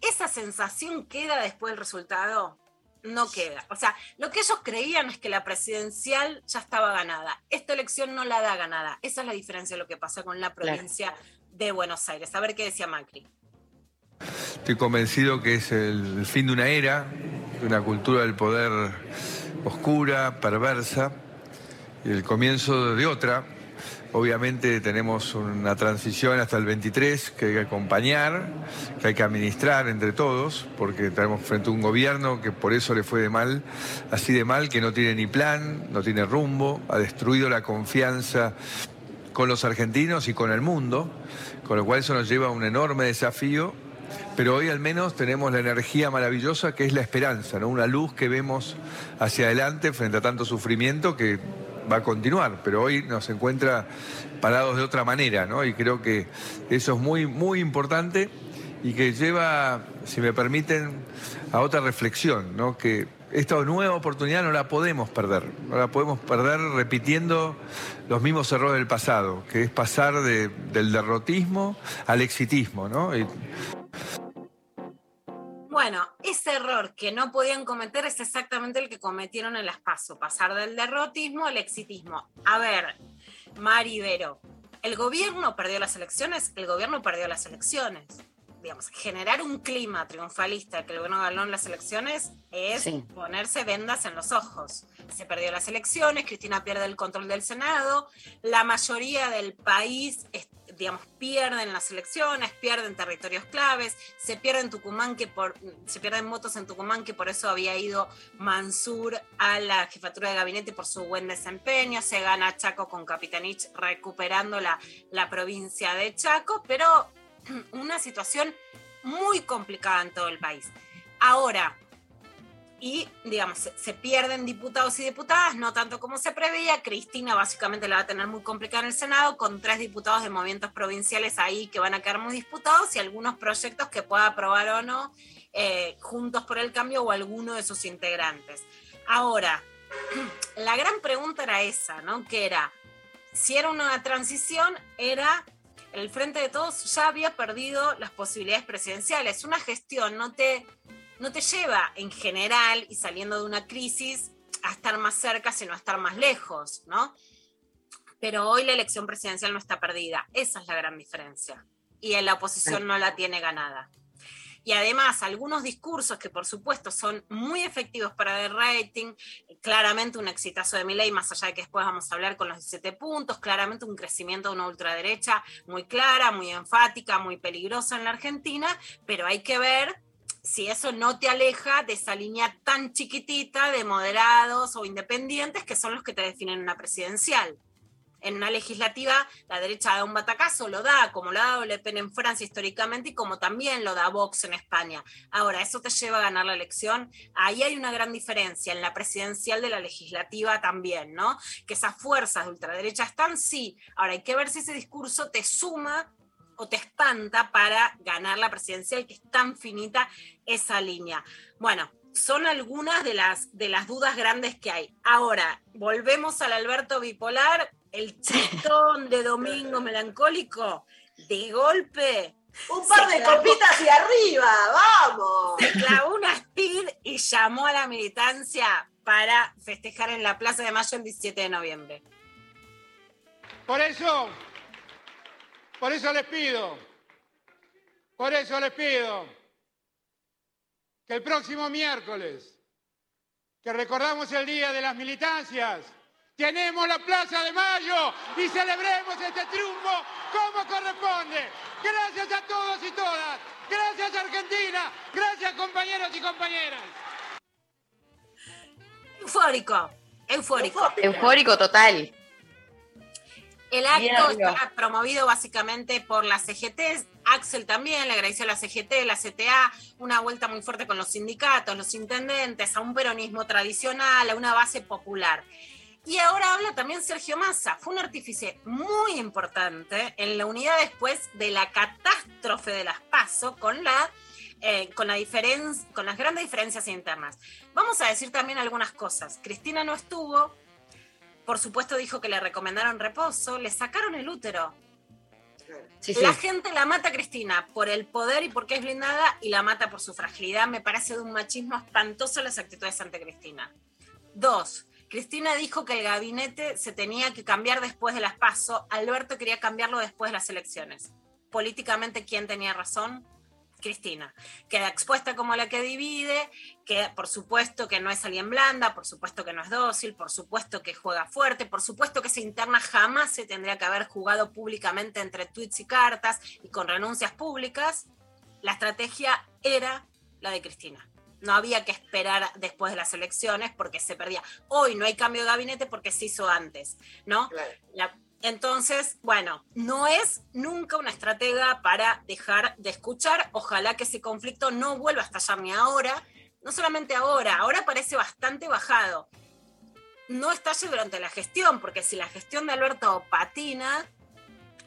¿Esa sensación queda después del resultado? No queda. O sea, lo que ellos creían es que la presidencial ya estaba ganada. Esta elección no la da ganada. Esa es la diferencia de lo que pasa con la provincia de Buenos Aires. A ver qué decía Macri. Estoy convencido que es el fin de una era, de una cultura del poder oscura, perversa, y el comienzo de otra. Obviamente tenemos una transición hasta el 23 que hay que acompañar, que hay que administrar entre todos, porque tenemos frente a un gobierno que por eso le fue de mal, así de mal, que no tiene ni plan, no tiene rumbo, ha destruido la confianza con los argentinos y con el mundo, con lo cual eso nos lleva a un enorme desafío pero hoy al menos tenemos la energía maravillosa que es la esperanza, ¿no? Una luz que vemos hacia adelante frente a tanto sufrimiento que va a continuar, pero hoy nos encuentra parados de otra manera, ¿no? Y creo que eso es muy, muy importante y que lleva, si me permiten, a otra reflexión, ¿no? Que esta nueva oportunidad no la podemos perder, no la podemos perder repitiendo los mismos errores del pasado, que es pasar de- del derrotismo al exitismo, ¿no? Bueno, ese error que no podían cometer es exactamente el que cometieron en las PASO, pasar del derrotismo al exitismo. A ver, Mari Vero, ¿el gobierno perdió las elecciones? El gobierno perdió las elecciones. Digamos, generar un clima triunfalista que el gobierno ganó en las elecciones es Sí. ponerse vendas en los ojos. Se perdió las elecciones, Cristina pierde el control del Senado, la mayoría del país, es- digamos, pierden las elecciones, pierden territorios claves, se Tucumán que por, se pierden votos en Tucumán que por eso había ido Mansur a la jefatura de gabinete por su buen desempeño, se gana Chaco con Capitanich recuperando la, la provincia de Chaco, pero una situación muy complicada en todo el país. Ahora, y digamos, se, pierden diputados y diputadas, no tanto como se preveía. Cristina básicamente la va a tener muy complicada en el Senado, con tres diputados de movimientos provinciales ahí que van a quedar muy disputados y algunos proyectos que pueda aprobar o no eh, Juntos por el Cambio o alguno de sus integrantes. Ahora, la gran pregunta era esa, ¿no? Que era, si era una transición, era el Frente de Todos ya había perdido las posibilidades presidenciales. Una gestión no te, no te lleva en general y saliendo de una crisis a estar más cerca, sino a estar más lejos, ¿no? Pero hoy la elección presidencial no está perdida. Esa es la gran diferencia. Y la oposición no la tiene ganada. Y además, algunos discursos que por supuesto son muy efectivos para el rating, claramente un exitazo de Milei, más allá de que después vamos a hablar con los 17 puntos, claramente un crecimiento de una ultraderecha muy clara, muy enfática, muy peligrosa en la Argentina, pero hay que ver si eso no te aleja de esa línea tan chiquitita de moderados o independientes que son los que te definen una presidencial. En una legislativa, la derecha da un batacazo, lo da, como lo ha dado Le Pen en Francia históricamente y como también lo da Vox en España. Ahora, ¿eso te lleva a ganar la elección? Ahí hay una gran diferencia, en la presidencial de la legislativa también, ¿no? Que esas fuerzas de ultraderecha están, sí. Ahora, hay que ver si ese discurso te suma o te espanta para ganar la presidencial, que es tan finita esa línea. Bueno, son algunas de las, de las dudas grandes que hay. Ahora, volvemos al Alberto bipolar, el chistón de domingo melancólico, de golpe. Un par se de clavó- copitas hacia arriba, vamos. Se clavó una speed y llamó a la militancia para festejar en la Plaza de Mayo el 17 de noviembre. Por eso, por eso les pido, por eso les pido que el próximo miércoles, que recordamos el Día de las Militancias, tenemos la Plaza de Mayo y celebremos este triunfo como corresponde. Gracias a todos y todas. Gracias Argentina. Gracias compañeros y compañeras. Eufórico, eufórico. Eufórico total. El acto está promovido básicamente por la CGT. Axel también le agradeció a la CGT, la CTA, una vuelta muy fuerte con los sindicatos, los intendentes, a un peronismo tradicional, a una base popular. Y ahora habla también Sergio Massa. Fue un artífice muy importante en la unidad después de la catástrofe de las PASO con la eh, con, la con las grandes diferencias internas. Vamos a decir también algunas cosas. Cristina no estuvo, por supuesto dijo que le recomendaron reposo, le sacaron el útero. Sí, sí. La gente la mata a Cristina por el poder y porque es blindada y la mata por su fragilidad. Me parece de un machismo espantoso las actitudes ante Cristina. Dos, Cristina dijo que el gabinete se tenía que cambiar después de las PASO. Alberto quería cambiarlo después de las elecciones. Políticamente, ¿quién tenía razón? Cristina. Queda expuesta como la que divide, que por supuesto que no es alguien blanda, por supuesto que no es dócil, por supuesto que juega fuerte, por supuesto que esa interna jamás se tendría que haber jugado públicamente entre tweets y cartas y con renuncias públicas. La estrategia era la de Cristina. No había que esperar después de las elecciones porque se perdía. Hoy no hay cambio de gabinete porque se hizo antes, ¿no? Claro. La- Entonces, bueno, no es nunca una estratega para dejar de escuchar. Ojalá que ese conflicto no vuelva a estallar ni ahora. No solamente ahora, ahora parece bastante bajado. No estalle durante la gestión, porque si la gestión de Alberto patina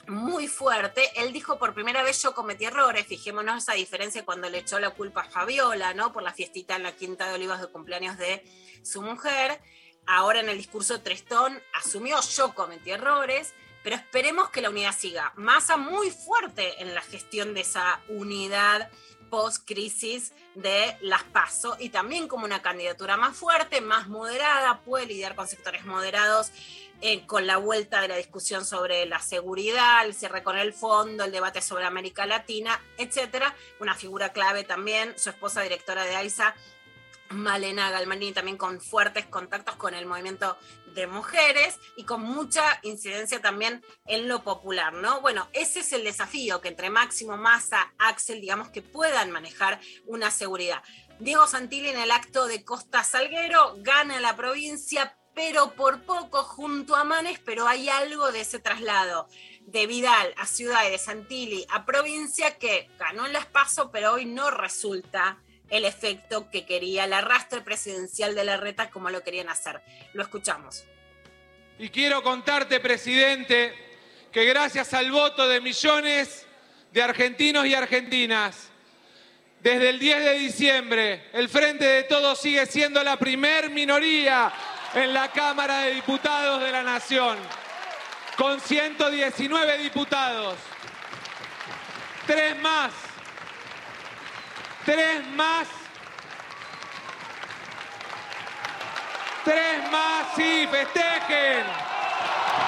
muy fuerte, él dijo por primera vez yo cometí errores, fijémonos esa diferencia cuando le echó la culpa a Fabiola, ¿no? Por la fiestita en la Quinta de Olivas de cumpleaños de su mujer ahora en el discurso Tristón asumió yo cometí errores, pero esperemos que la unidad siga. Massa muy fuerte en la gestión de esa unidad post-crisis de las PASO y también como una candidatura más fuerte, más moderada, puede lidiar con sectores moderados eh, con la vuelta de la discusión sobre la seguridad, el cierre con el fondo, el debate sobre América Latina, etcétera. Una figura clave también, su esposa directora de AISA, Malena Galmarini también con fuertes contactos con el movimiento de mujeres y con mucha incidencia también en lo popular, ¿no? Bueno, ese es el desafío, que entre Máximo, Massa, Axel, digamos que puedan manejar una seguridad. Diego Santilli en el acto de Costa Salguero gana la provincia, pero por poco junto a Manes, pero hay algo de ese traslado de Vidal a Ciudad y de Santilli a provincia que ganó en las PASO, pero hoy no resulta el efecto que quería el arrastre presidencial de la reta como lo querían hacer. Lo escuchamos. Y quiero contarte, presidente, que gracias al voto de millones de argentinos y argentinas, desde el 10 de diciembre, el Frente de Todos sigue siendo la primer minoría en la Cámara de Diputados de la Nación, con 119 diputados. Tres más Tres más. Tres más, sí, festejen.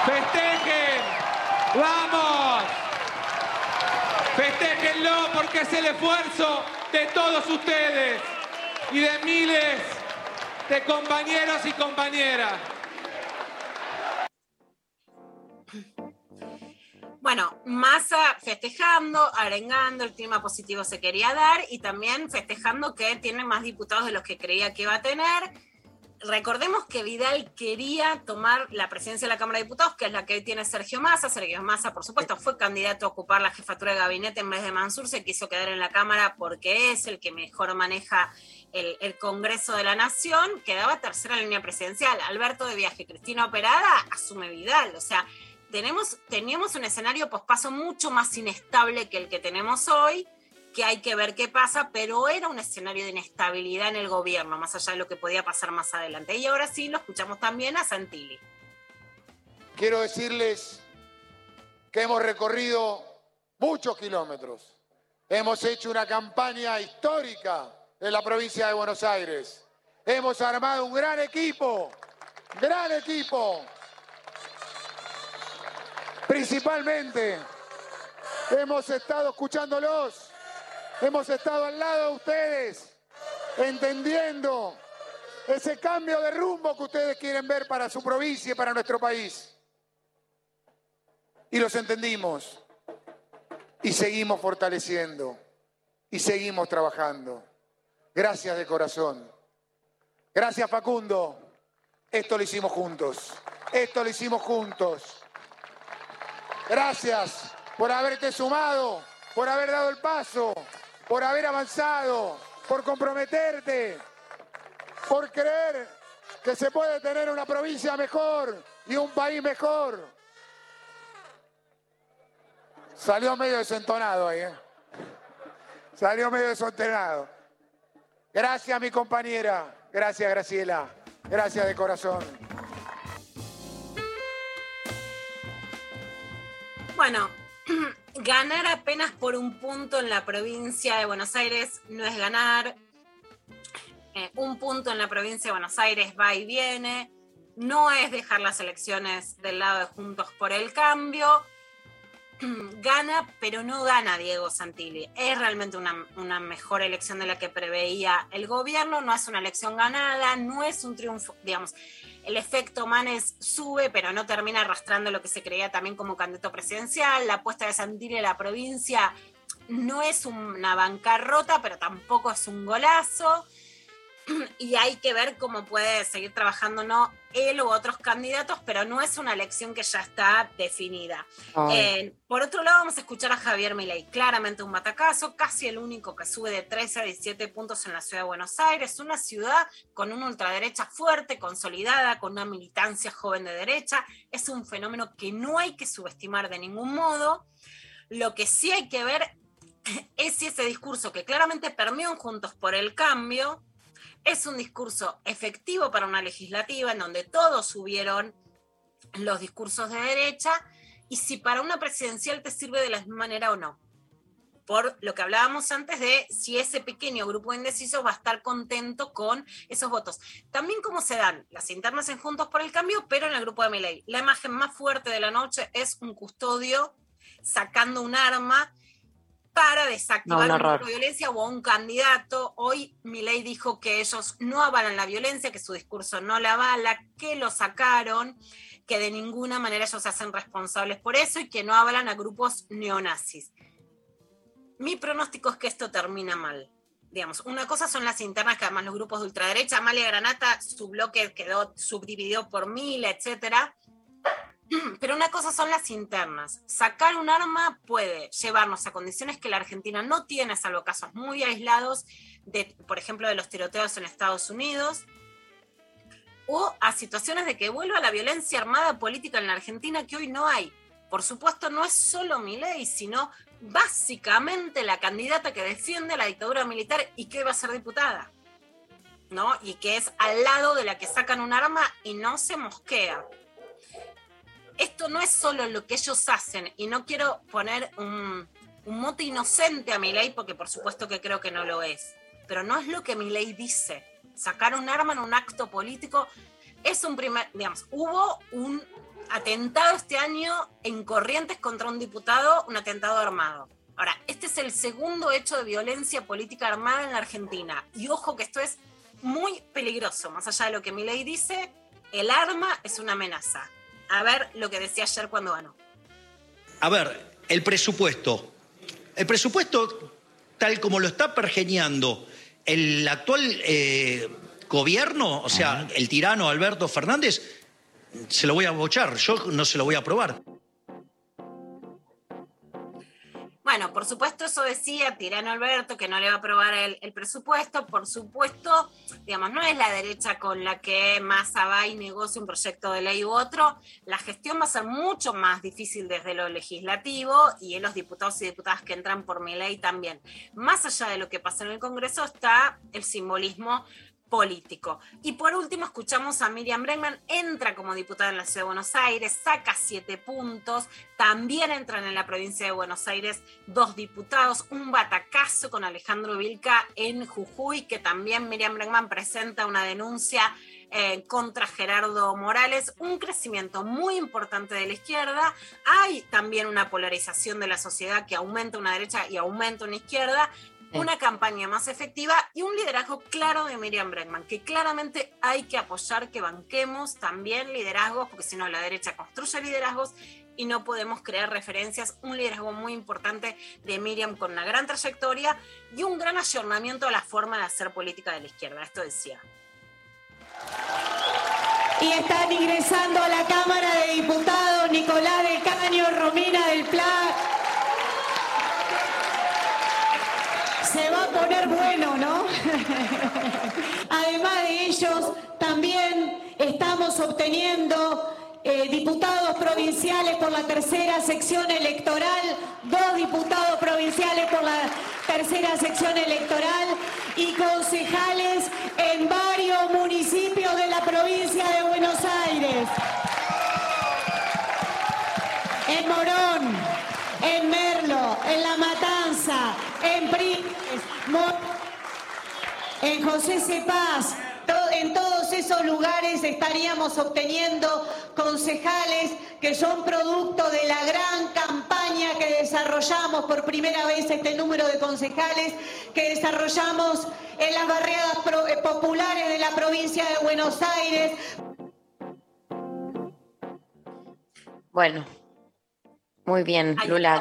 Festejen. Vamos. Festéjenlo porque es el esfuerzo de todos ustedes y de miles de compañeros y compañeras. Bueno, Massa festejando, arengando, el clima positivo se quería dar y también festejando que tiene más diputados de los que creía que iba a tener. Recordemos que Vidal quería tomar la presidencia de la Cámara de Diputados, que es la que tiene Sergio Massa. Sergio Massa, por supuesto, fue candidato a ocupar la jefatura de gabinete en vez de Mansur. Se quiso quedar en la Cámara porque es el que mejor maneja el, el Congreso de la Nación. Quedaba tercera línea presidencial. Alberto de viaje, Cristina Operada, asume Vidal. O sea, tenemos, teníamos un escenario pospaso mucho más inestable que el que tenemos hoy, que hay que ver qué pasa, pero era un escenario de inestabilidad en el gobierno, más allá de lo que podía pasar más adelante. Y ahora sí lo escuchamos también a Santilli. Quiero decirles que hemos recorrido muchos kilómetros. Hemos hecho una campaña histórica en la provincia de Buenos Aires. Hemos armado un gran equipo, gran equipo Principalmente hemos estado escuchándolos, hemos estado al lado de ustedes, entendiendo ese cambio de rumbo que ustedes quieren ver para su provincia y para nuestro país. Y los entendimos y seguimos fortaleciendo y seguimos trabajando. Gracias de corazón. Gracias Facundo. Esto lo hicimos juntos. Esto lo hicimos juntos. Gracias por haberte sumado, por haber dado el paso, por haber avanzado, por comprometerte, por creer que se puede tener una provincia mejor y un país mejor. Salió medio desentonado ahí, ¿eh? Salió medio desentonado. Gracias, mi compañera. Gracias, Graciela. Gracias de corazón. Bueno, ganar apenas por un punto en la provincia de Buenos Aires no es ganar. Eh, un punto en la provincia de Buenos Aires va y viene. No es dejar las elecciones del lado de Juntos por el Cambio. Gana, pero no gana Diego Santilli. Es realmente una, una mejor elección de la que preveía el gobierno. No es una elección ganada, no es un triunfo, digamos el efecto Manes sube, pero no termina arrastrando lo que se creía también como candidato presidencial. La apuesta de Santilli en la provincia no es una bancarrota, pero tampoco es un golazo. y hay que ver cómo puede seguir trabajando no él u otros candidatos, pero no es una elección que ya está definida. Eh, por otro lado, vamos a escuchar a Javier Milei, claramente un batacazo, casi el único que sube de 13 a 17 puntos en la ciudad de Buenos Aires, una ciudad con una ultraderecha fuerte, consolidada, con una militancia joven de derecha. Es un fenómeno que no hay que subestimar de ningún modo. Lo que sí hay que ver es si ese discurso que claramente permeó en Juntos por el Cambio es un discurso efectivo para una legislativa en donde todos subieron los discursos de derecha y si para una presidencial te sirve de la misma manera o no. Por lo que hablábamos antes de si ese pequeño grupo de indecisos va a estar contento con esos votos. También cómo se dan las internas en Juntos por el Cambio, pero en el grupo de Milei. La imagen más fuerte de la noche es un custodio sacando un arma para desactivar No, violencia o a un candidato. Hoy Milei dijo que ellos no avalan la violencia, que su discurso no la avala, que lo sacaron, que de ninguna manera ellos se hacen responsables por eso y que no avalan a grupos neonazis. Mi pronóstico es que esto termina mal. Digamos, una cosa son las internas, que además los grupos de ultraderecha, Amalia Granata, su bloque quedó subdividido por mil, etcétera. Pero una cosa son las internas. Sacar un arma puede llevarnos a condiciones que la Argentina no tiene, salvo casos muy aislados, de, por ejemplo, de los tiroteos en Estados Unidos, o a situaciones de que vuelva la violencia armada política en la Argentina que hoy no hay. Por supuesto, no es solo mi ley, sino básicamente la candidata que defiende la dictadura militar y que va a ser diputada. ¿No? Y que es al lado de la que sacan un arma y no se mosquea esto no es solo lo que ellos hacen, y no quiero poner un, mote inocente a mi ley, porque por supuesto que creo que no lo es, pero no es lo que mi ley dice. Sacar un arma en un acto político es un primer, digamos, hubo un atentado este año en Corrientes contra un diputado, un atentado armado. Ahora, este es el segundo hecho de violencia política armada en la Argentina. Y ojo que esto es muy peligroso, más allá de lo que mi ley dice, el arma es una amenaza. A ver lo que decía ayer cuando ganó. A ver, el presupuesto. El presupuesto, tal como lo está pergeñando el actual eh, gobierno, o sea, el tirano Alberto Fernández, se lo voy a bochar, yo no se lo voy a aprobar. Bueno, por supuesto, eso decía Tirano Alberto, que no le va a aprobar el, presupuesto. Por supuesto, digamos, no es la derecha con la que Massa va y negocia un proyecto de ley u otro. La gestión va a ser mucho más difícil desde lo legislativo y en los diputados y diputadas que entran por mi ley también. Más allá de lo que pasa en el Congreso está el simbolismo político. Y por último, escuchamos a Miriam Bregman, entra como diputada en la Ciudad de Buenos Aires, saca siete puntos, también entran en la provincia de Buenos Aires dos diputados, un batacazo con Alejandro Vilca en Jujuy, que también Miriam Bregman presenta una denuncia eh, contra Gerardo Morales, un crecimiento muy importante de la izquierda. Hay también una polarización de la sociedad que aumenta una derecha y aumenta una izquierda, una campaña más efectiva y un liderazgo claro de Miriam Bregman, que claramente hay que apoyar, que banquemos también liderazgos, porque si no la derecha construye liderazgos y no podemos crear referencias. Un liderazgo muy importante de Miriam con una gran trayectoria y un gran ayornamiento a la forma de hacer política de la izquierda. Esto decía. Y están ingresando a la Cámara de Diputados Nicolás del Caño, Romina del Pla. Se va a poner bueno, ¿no? Además de ellos, también estamos obteniendo eh, diputados provinciales por la tercera sección electoral, dos diputados provinciales por la tercera sección electoral y concejales en varios municipios de la provincia de Buenos Aires. En Morón, en Merlo, en La Matanza, en Mo- en José Cepaz, to- en todos esos lugares estaríamos obteniendo concejales que son producto de la gran campaña que desarrollamos por primera vez este número de concejales que desarrollamos en las barriadas eh, populares de la provincia de Buenos Aires. Bueno, muy bien, Lula.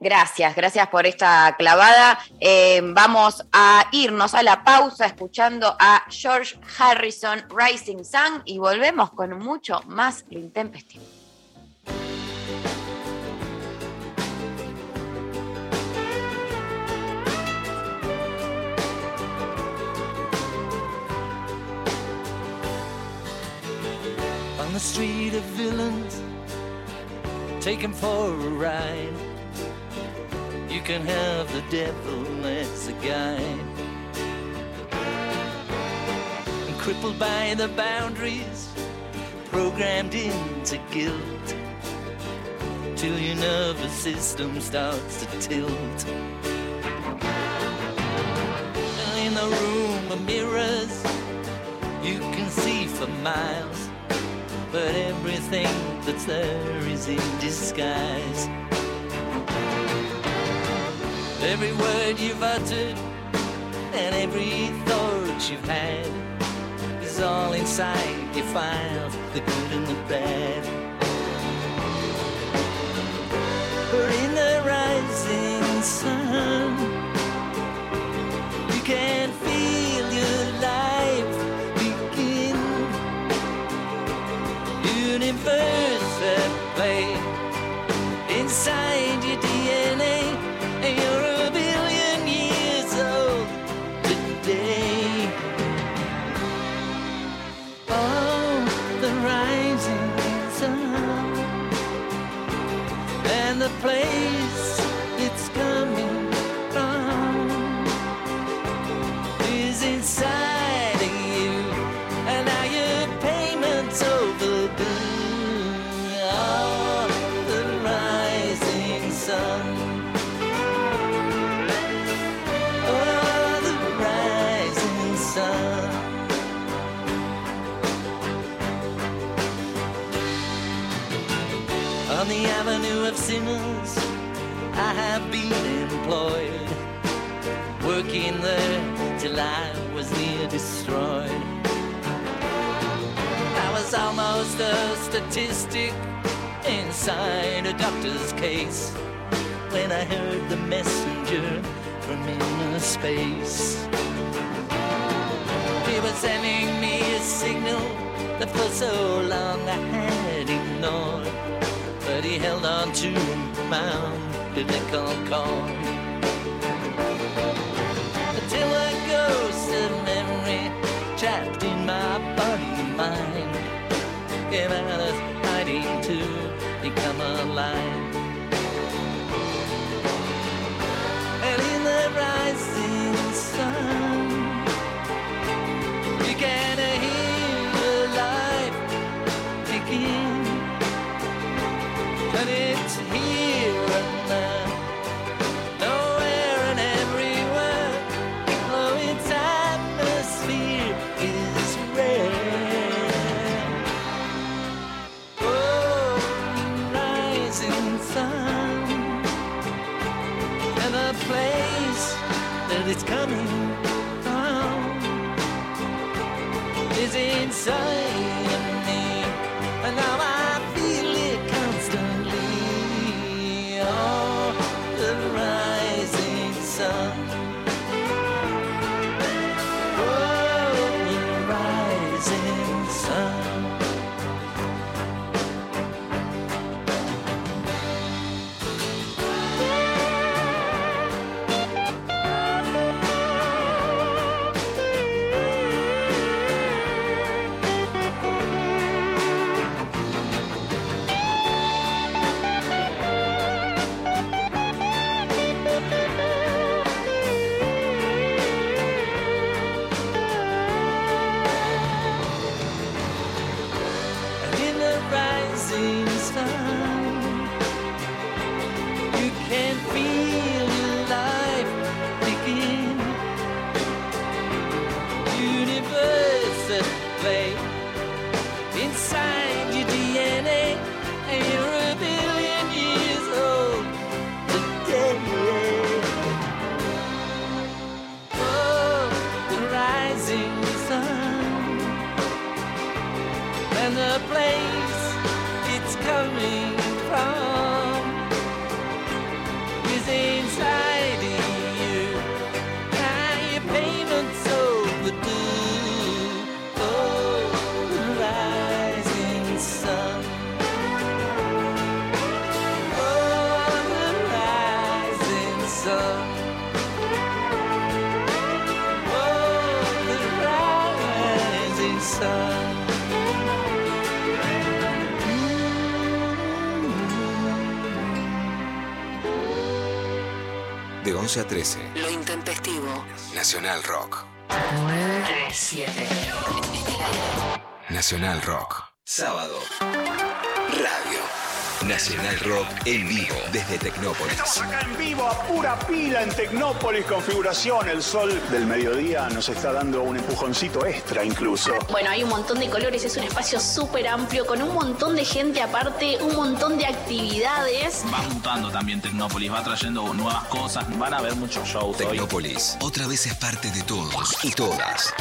Gracias, gracias por esta clavada. Eh, vamos a irnos a la pausa escuchando a George Harrison, Rising Sun, y volvemos con mucho más lo intempestivo. on the street of villains. Take him for a ride. You can have the devil as a guide. Crippled by the boundaries, programmed into guilt. Till your nervous system starts to tilt. In the room of mirrors, you can see for miles but everything that's there is in disguise. Every word you've uttered and every thought you've had is all inside your files, the good and the bad. But in the rising sun, you can feel your life begin universe at play inside place working there till I was near destroyed. I was almost a statistic inside a doctor's case when I heard the messenger from inner space. He was sending me a signal that for so long I had ignored, but he held on to my umbilical cord. about us hiding too. You come alive. sun. 11 a 13. Lo intempestivo. Nacional Rock. 937. Nacional Rock. Sábado. Nacional Rock en vivo desde Tecnópolis. Acá en vivo a pura pila en Tecnópolis, configuración. El sol del mediodía nos está dando un empujoncito extra incluso. Bueno, hay un montón de colores, es un espacio súper amplio, con un montón de gente aparte, un montón de actividades. Va mutando también Tecnópolis, va trayendo nuevas cosas, van a haber muchos shows hoy. Tecnópolis, otra vez es parte de todos y todas.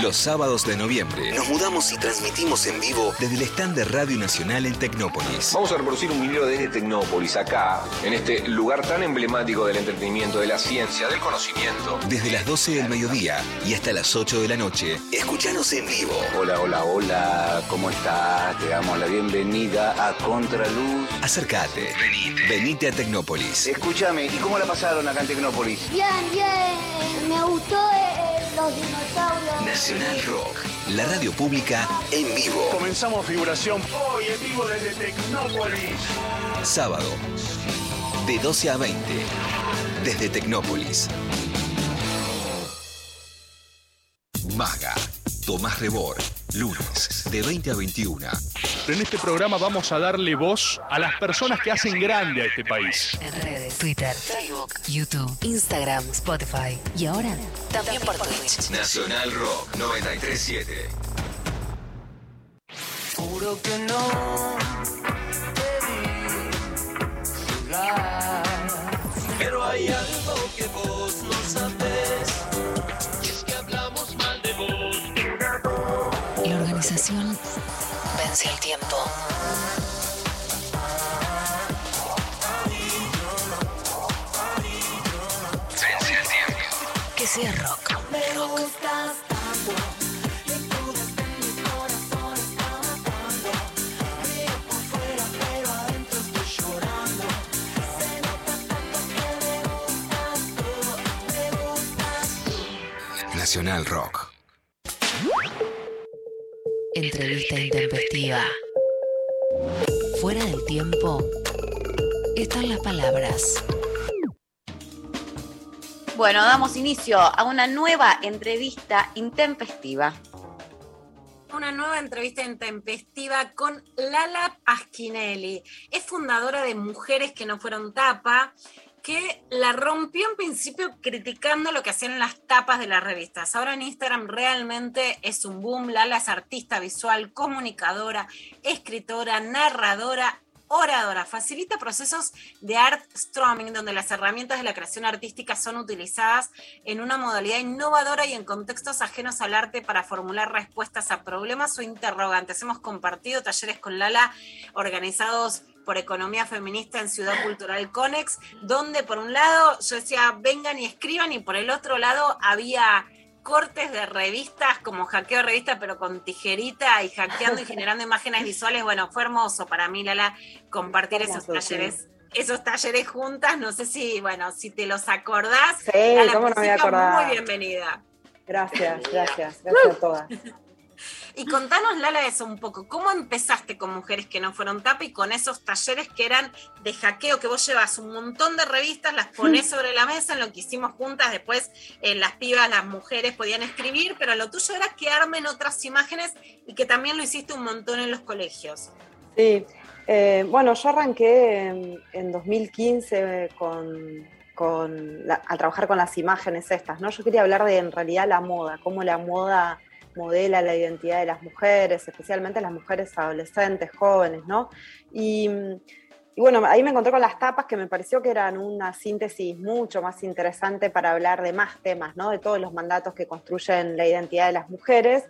Los sábados de noviembre nos mudamos y transmitimos en vivo desde el stand de Radio Nacional en Tecnópolis. Vamos a reproducir un video desde Tecnópolis, acá, en este lugar tan emblemático del entretenimiento, de la ciencia, del conocimiento. Desde las 12 del mediodía y hasta las 8 de la noche, escuchanos en vivo. Hola, hola, hola, ¿cómo estás? Te damos la bienvenida a Contraluz. Acércate. Venite. Venite a Tecnópolis. Escúchame, ¿y cómo la pasaron acá en Tecnópolis? Bien, bien, me gustó eh, los dinosaurios. Nacional Rock, la radio pública en vivo. Comenzamos figuración hoy en vivo desde Tecnópolis. Sábado, de 12 a 20, desde Tecnópolis. Maga, Tomás Rebor, lunes, de 20 a 21. En este programa vamos a darle voz a las personas que hacen grande a este país. En redes, Twitter, Facebook, YouTube, Instagram, Spotify y ahora también por Twitch. Nacional Rock 937. Juro que no te vi. Pero hay algo que vos no sabés. Vence el tiempo. Vence el tiempo. Que sea rock. Tú. Nacional Rock. Entrevista intempestiva. Fuera del tiempo están las palabras. Bueno, damos inicio a una nueva entrevista intempestiva. Una nueva entrevista intempestiva con Lala Pasquinelli. Es fundadora de Mujeres que no fueron tapa, que la rompió en principio criticando lo que hacían las tapas de las revistas. Ahora en Instagram realmente es un boom. Lala es artista visual, comunicadora, escritora, narradora oradora, facilita procesos de art strumming donde las herramientas de la creación artística son utilizadas en una modalidad innovadora y en contextos ajenos al arte para formular respuestas a problemas o interrogantes. Hemos compartido talleres con Lala organizados por Economía Feminista en Ciudad Cultural Conex, donde por un lado yo decía vengan y escriban y por el otro lado había cortes de revistas, como hackeo de revistas, pero con tijerita y hackeando y generando imágenes visuales. Bueno, fue hermoso para mí, Lala, compartir esos talleres. Esos talleres juntas, no sé si, bueno, si te los acordás. Sí, Lala cómo no me voy a acordar. Muy bienvenida. Gracias, gracias, gracias a todas. Y contanos, Lala, eso un poco. ¿Cómo empezaste con Mujeres que no fueron tapa y con esos talleres que eran de hackeo, que vos llevas un montón de revistas, las pones sobre la mesa, en lo que hicimos juntas, después eh, las pibas, las mujeres podían escribir, pero lo tuyo era que armen otras imágenes y que también lo hiciste un montón en los colegios. Sí, eh, bueno, yo arranqué en, en 2015 con, con la- a trabajar con las imágenes estas, ¿no? Yo quería hablar de en realidad la moda, cómo la moda modela la identidad de las mujeres, especialmente las mujeres adolescentes, jóvenes, ¿no? Y, bueno, ahí me encontré con las tapas que me pareció que eran una síntesis mucho más interesante para hablar de más temas, ¿no? De todos los mandatos que construyen la identidad de las mujeres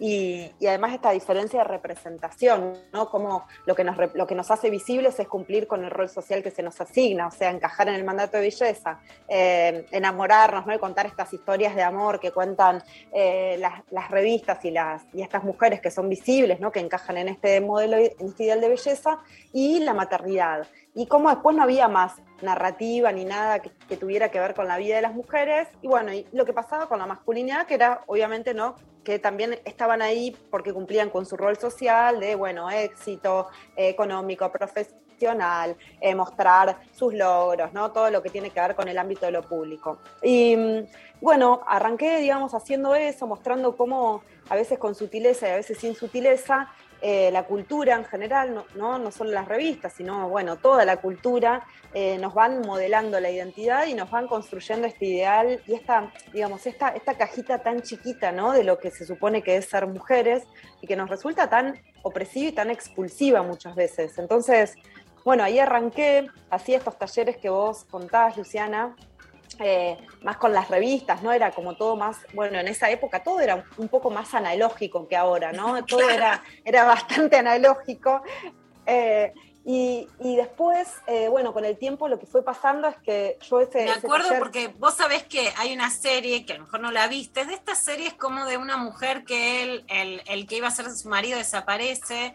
y, además esta diferencia de representación, ¿no? Como lo que, nos, lo que nos hace visibles es cumplir con el rol social que se nos asigna, o sea, encajar en el mandato de belleza, eh, enamorarnos, ¿no? Y contar estas historias de amor que cuentan eh, las, las revistas y, las, y estas mujeres que son visibles, ¿no? Que encajan en este modelo, en este ideal de belleza, y la maternidad. Y cómo después no había más narrativa ni nada que, tuviera que ver con la vida de las mujeres. Y bueno, y lo que pasaba con la masculinidad, que era obviamente, ¿no? que también estaban ahí porque cumplían con su rol social de, bueno, éxito eh, económico, profesional, eh, mostrar sus logros, ¿no? Todo lo que tiene que ver con el ámbito de lo público. Y mm, bueno, arranqué, digamos, haciendo eso, mostrando cómo a veces con sutileza y a veces sin sutileza, eh, la cultura en general, no, no, no solo las revistas, sino bueno, toda la cultura, eh, nos van modelando la identidad y nos van construyendo este ideal y esta, digamos, esta, esta cajita tan chiquita ¿no? de lo que se supone que es ser mujeres y que nos resulta tan opresiva y tan expulsiva muchas veces. Entonces, bueno, ahí arranqué, hacía estos talleres que vos contás, Luciana, eh, más con las revistas, ¿no? Era como todo más, bueno, en esa época todo era un poco más analógico que ahora, ¿no? Todo era, era bastante analógico. Eh, y, y, después, eh, bueno, con el tiempo lo que fue pasando es que yo ese... Me ese acuerdo taller- porque vos sabés que hay una serie, que a lo mejor no la viste, de estas series como de una mujer que él, el, el que iba a ser su marido desaparece,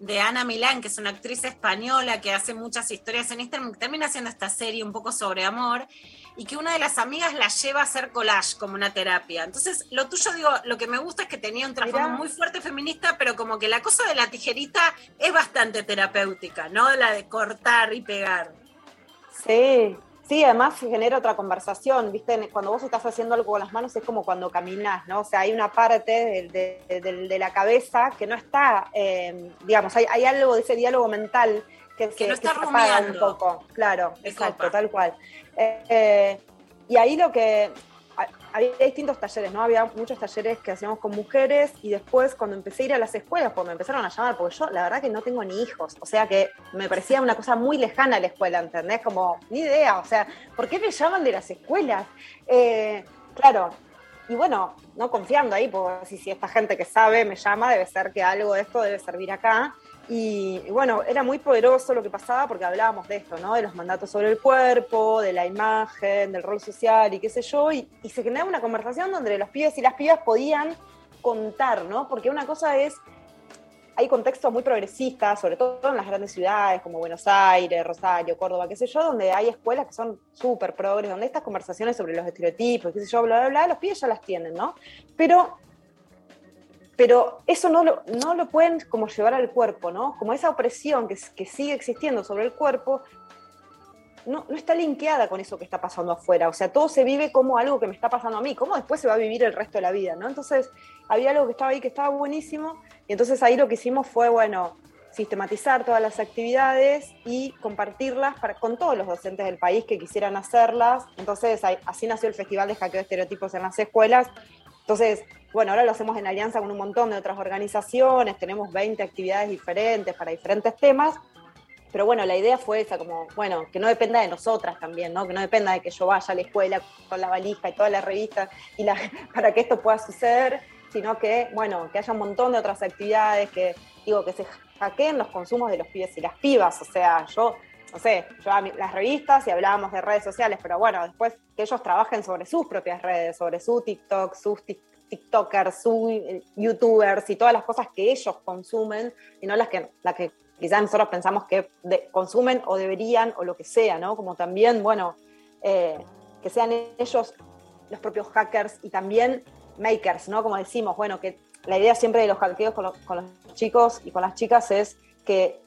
de Ana Milán, que es una actriz española que hace muchas historias en Instagram, que termina haciendo esta serie un poco sobre amor, y que una de las amigas la lleva a hacer collage como una terapia. Entonces, lo tuyo, digo, lo que me gusta es que tenía un trasfondo muy fuerte feminista, pero como que la cosa de la tijerita es bastante terapéutica, ¿no? La de cortar y pegar. Sí, sí, además genera otra conversación, ¿viste? Cuando vos estás haciendo algo con las manos es como cuando caminás, ¿no? O sea, hay una parte de, de- de- de la cabeza que no está, eh, digamos, hay, hay algo de ese diálogo mental que, se, no está se apaga un poco, claro, exacto, copa. tal cual. Eh, eh, y ahí lo que, ha- había distintos talleres, ¿no? Había muchos talleres que hacíamos con mujeres y después cuando empecé a ir a las escuelas, pues me empezaron a llamar, porque yo la verdad que no tengo ni hijos, o sea que me parecía una cosa muy lejana la escuela, ¿entendés? Como, ni idea, o sea, ¿por qué me llaman de las escuelas? Eh, claro, y bueno, no confiando ahí, porque si, si esta gente que sabe me llama, debe ser que algo de esto debe servir acá. Y, bueno, era muy poderoso lo que pasaba porque hablábamos de esto, ¿no? De los mandatos sobre el cuerpo, de la imagen, del rol social y qué sé yo. Y, y se generaba una conversación donde los pibes y las pibas podían contar, ¿no? Porque una cosa es, hay contextos muy progresistas, sobre todo en las grandes ciudades como Buenos Aires, Rosario, Córdoba, qué sé yo, donde hay escuelas que son súper progres, donde estas conversaciones sobre los estereotipos, qué sé yo, bla, bla, bla, los pibes ya las tienen, ¿no? Pero pero eso no lo, no lo pueden como llevar al cuerpo, ¿no? Como esa opresión que, que sigue existiendo sobre el cuerpo, no, no está linkeada con eso que está pasando afuera. O sea, todo se vive como algo que me está pasando a mí. ¿Cómo después se va a vivir el resto de la vida, no? Entonces, había algo que estaba ahí que estaba buenísimo. Y entonces ahí lo que hicimos fue, bueno, sistematizar todas las actividades y compartirlas para, con todos los docentes del país que quisieran hacerlas. Entonces, ahí- así nació el Festival de Hackeo de Estereotipos en las Escuelas. Entonces, bueno, ahora lo hacemos en alianza con un montón de otras organizaciones, tenemos 20 actividades diferentes para diferentes temas, pero bueno, la idea fue esa, como, bueno, que no dependa de nosotras también, ¿no? Que no dependa de que yo vaya a la escuela con la valija y todas las revistas y la, para que esto pueda suceder, sino que, bueno, que haya un montón de otras actividades, que, digo, que se hackeen los consumos de los pibes y las pibas, o sea, yo, no sé, yo a mí- las revistas y hablábamos de redes sociales, pero bueno, después que ellos trabajen sobre sus propias redes, sobre su TikTok, sus tik- TikTokers, sus eh, YouTubers y todas las cosas que ellos consumen y no las que, las que quizás nosotros pensamos que consumen o deberían o lo que sea, ¿no? Como también, bueno, eh, que sean ellos los propios hackers y también makers, ¿no? Como decimos, bueno, que la idea siempre de los hackeos con los chicos y con las chicas es que,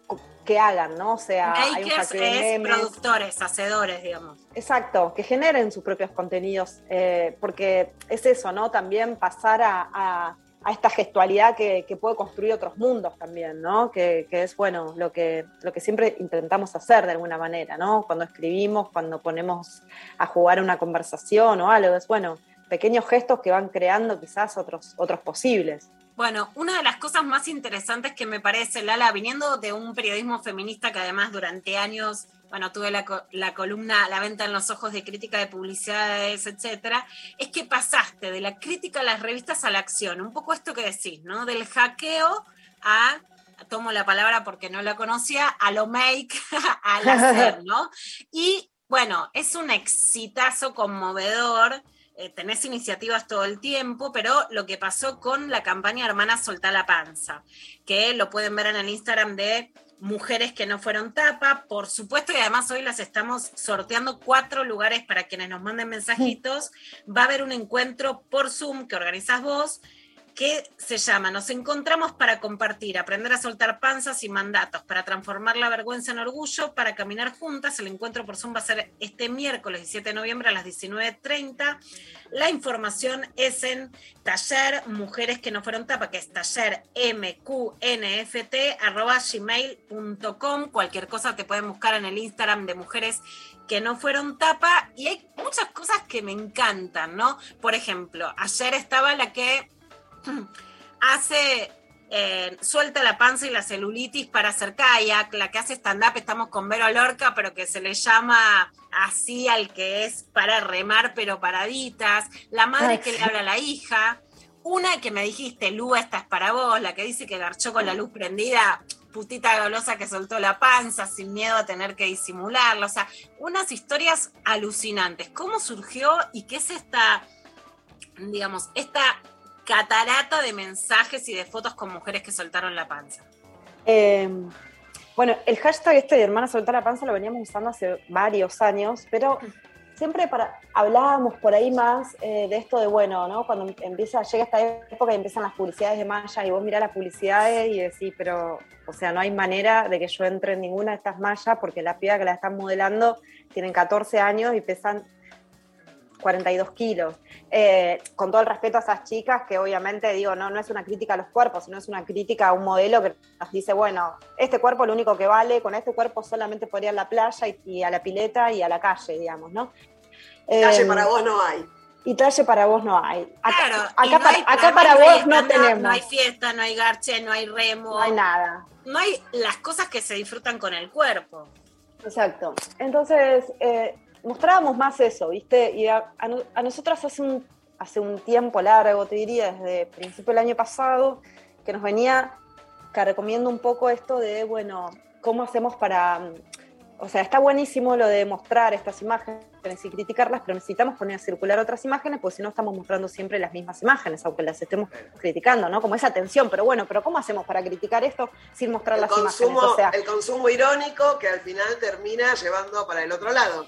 que hagan, ¿no? O sea, hay un Makers hackeo de memes. productores, hacedores, digamos. Exacto, que generen sus propios contenidos, eh, porque es eso, ¿no? También pasar a, a- a esta gestualidad que, que puede construir otros mundos también, ¿no? Que, que es, bueno, lo que, lo que siempre intentamos hacer de alguna manera, ¿no? Cuando escribimos, cuando ponemos a jugar una conversación o algo, es, bueno, pequeños gestos que van creando quizás otros, otros posibles. Bueno, una de las cosas más interesantes que me parece, Lala, viniendo de un periodismo feminista que además durante años, bueno, tuve la, la columna La venta en los ojos de crítica de publicidades, etcétera, es que pasaste de la crítica a las revistas a la acción. Un poco esto que decís, ¿no? Del hackeo a, tomo la palabra porque no la conocía, a lo make, al hacer, ¿no? Y bueno, es un exitazo conmovedor. Eh, tenés iniciativas todo el tiempo, pero lo que pasó con la campaña Hermanas Soltá la Panza, que lo pueden ver en el Instagram de mujeres que no fueron tapa, por supuesto, y además hoy las estamos sorteando cuatro lugares para quienes nos manden mensajitos. Va a haber un encuentro por Zoom que organizas vos, que se llama Nos encontramos para compartir, aprender a soltar panzas y mandatos, para transformar la vergüenza en orgullo, para caminar juntas. El encuentro por Zoom va a ser este miércoles 17 de noviembre a las 19.30. La información es en taller mujeres que no fueron tapa, que es taller mqnft arroba. Cualquier cosa te pueden buscar en el Instagram de mujeres que no fueron tapa y hay muchas cosas que me encantan, ¿no? Por ejemplo, ayer estaba la que hace, eh, suelta la panza y la celulitis para hacer kayak, la que hace stand-up, estamos con Vero Lorca, pero que se le llama así al que es para remar, pero paraditas, la madre Ay, que le habla a la hija, una que me dijiste, Lu, esta es para vos, la que dice que garchó con la luz prendida, putita golosa que soltó la panza sin miedo a tener que disimularlo, o sea, unas historias alucinantes. ¿Cómo surgió y qué es esta, digamos, esta catarata de mensajes y de fotos con mujeres que soltaron la panza? Eh, bueno, el hashtag este de hermana soltar la panza lo veníamos usando hace varios años, pero siempre para, hablábamos por ahí más eh, de esto de, bueno, ¿no? Cuando empieza, llega esta época y empiezan las publicidades de mallas y vos mirás las publicidades y decís, pero, o sea, no hay manera de que yo entre en ninguna de estas mallas porque la piba que la están modelando tienen 14 años y pesan 42 kilos. Eh, con todo el respeto a esas chicas, que obviamente digo, no, no es una crítica a los cuerpos, sino es una crítica a un modelo que nos dice, bueno, este cuerpo es lo único que vale, con este cuerpo solamente podría ir a la playa y, y a la pileta y a la calle, digamos, ¿no? Talle Eh, para vos no hay. Y talle para vos no hay. Acá, Claro, acá no para, hay- acá para no hay vos no tenemos. No hay fiesta, no hay garche, no hay remo. No hay nada. No hay las cosas que se disfrutan con el cuerpo. Exacto. Entonces, eh, mostrábamos más eso, ¿viste? Y a, a a nosotras hace un, hace un tiempo largo, te diría, desde principio del año pasado, que nos venía recomiendo un poco esto de, bueno, ¿cómo hacemos para... mm, O sea, está buenísimo lo de mostrar estas imágenes y criticarlas, pero necesitamos poner a circular otras imágenes, porque si no estamos mostrando siempre las mismas imágenes, aunque las estemos criticando, ¿no? Como esa tensión, pero bueno, pero ¿cómo hacemos para criticar esto sin mostrar El las consumo, imágenes? O sea, el consumo irónico que al final termina llevando para el otro lado.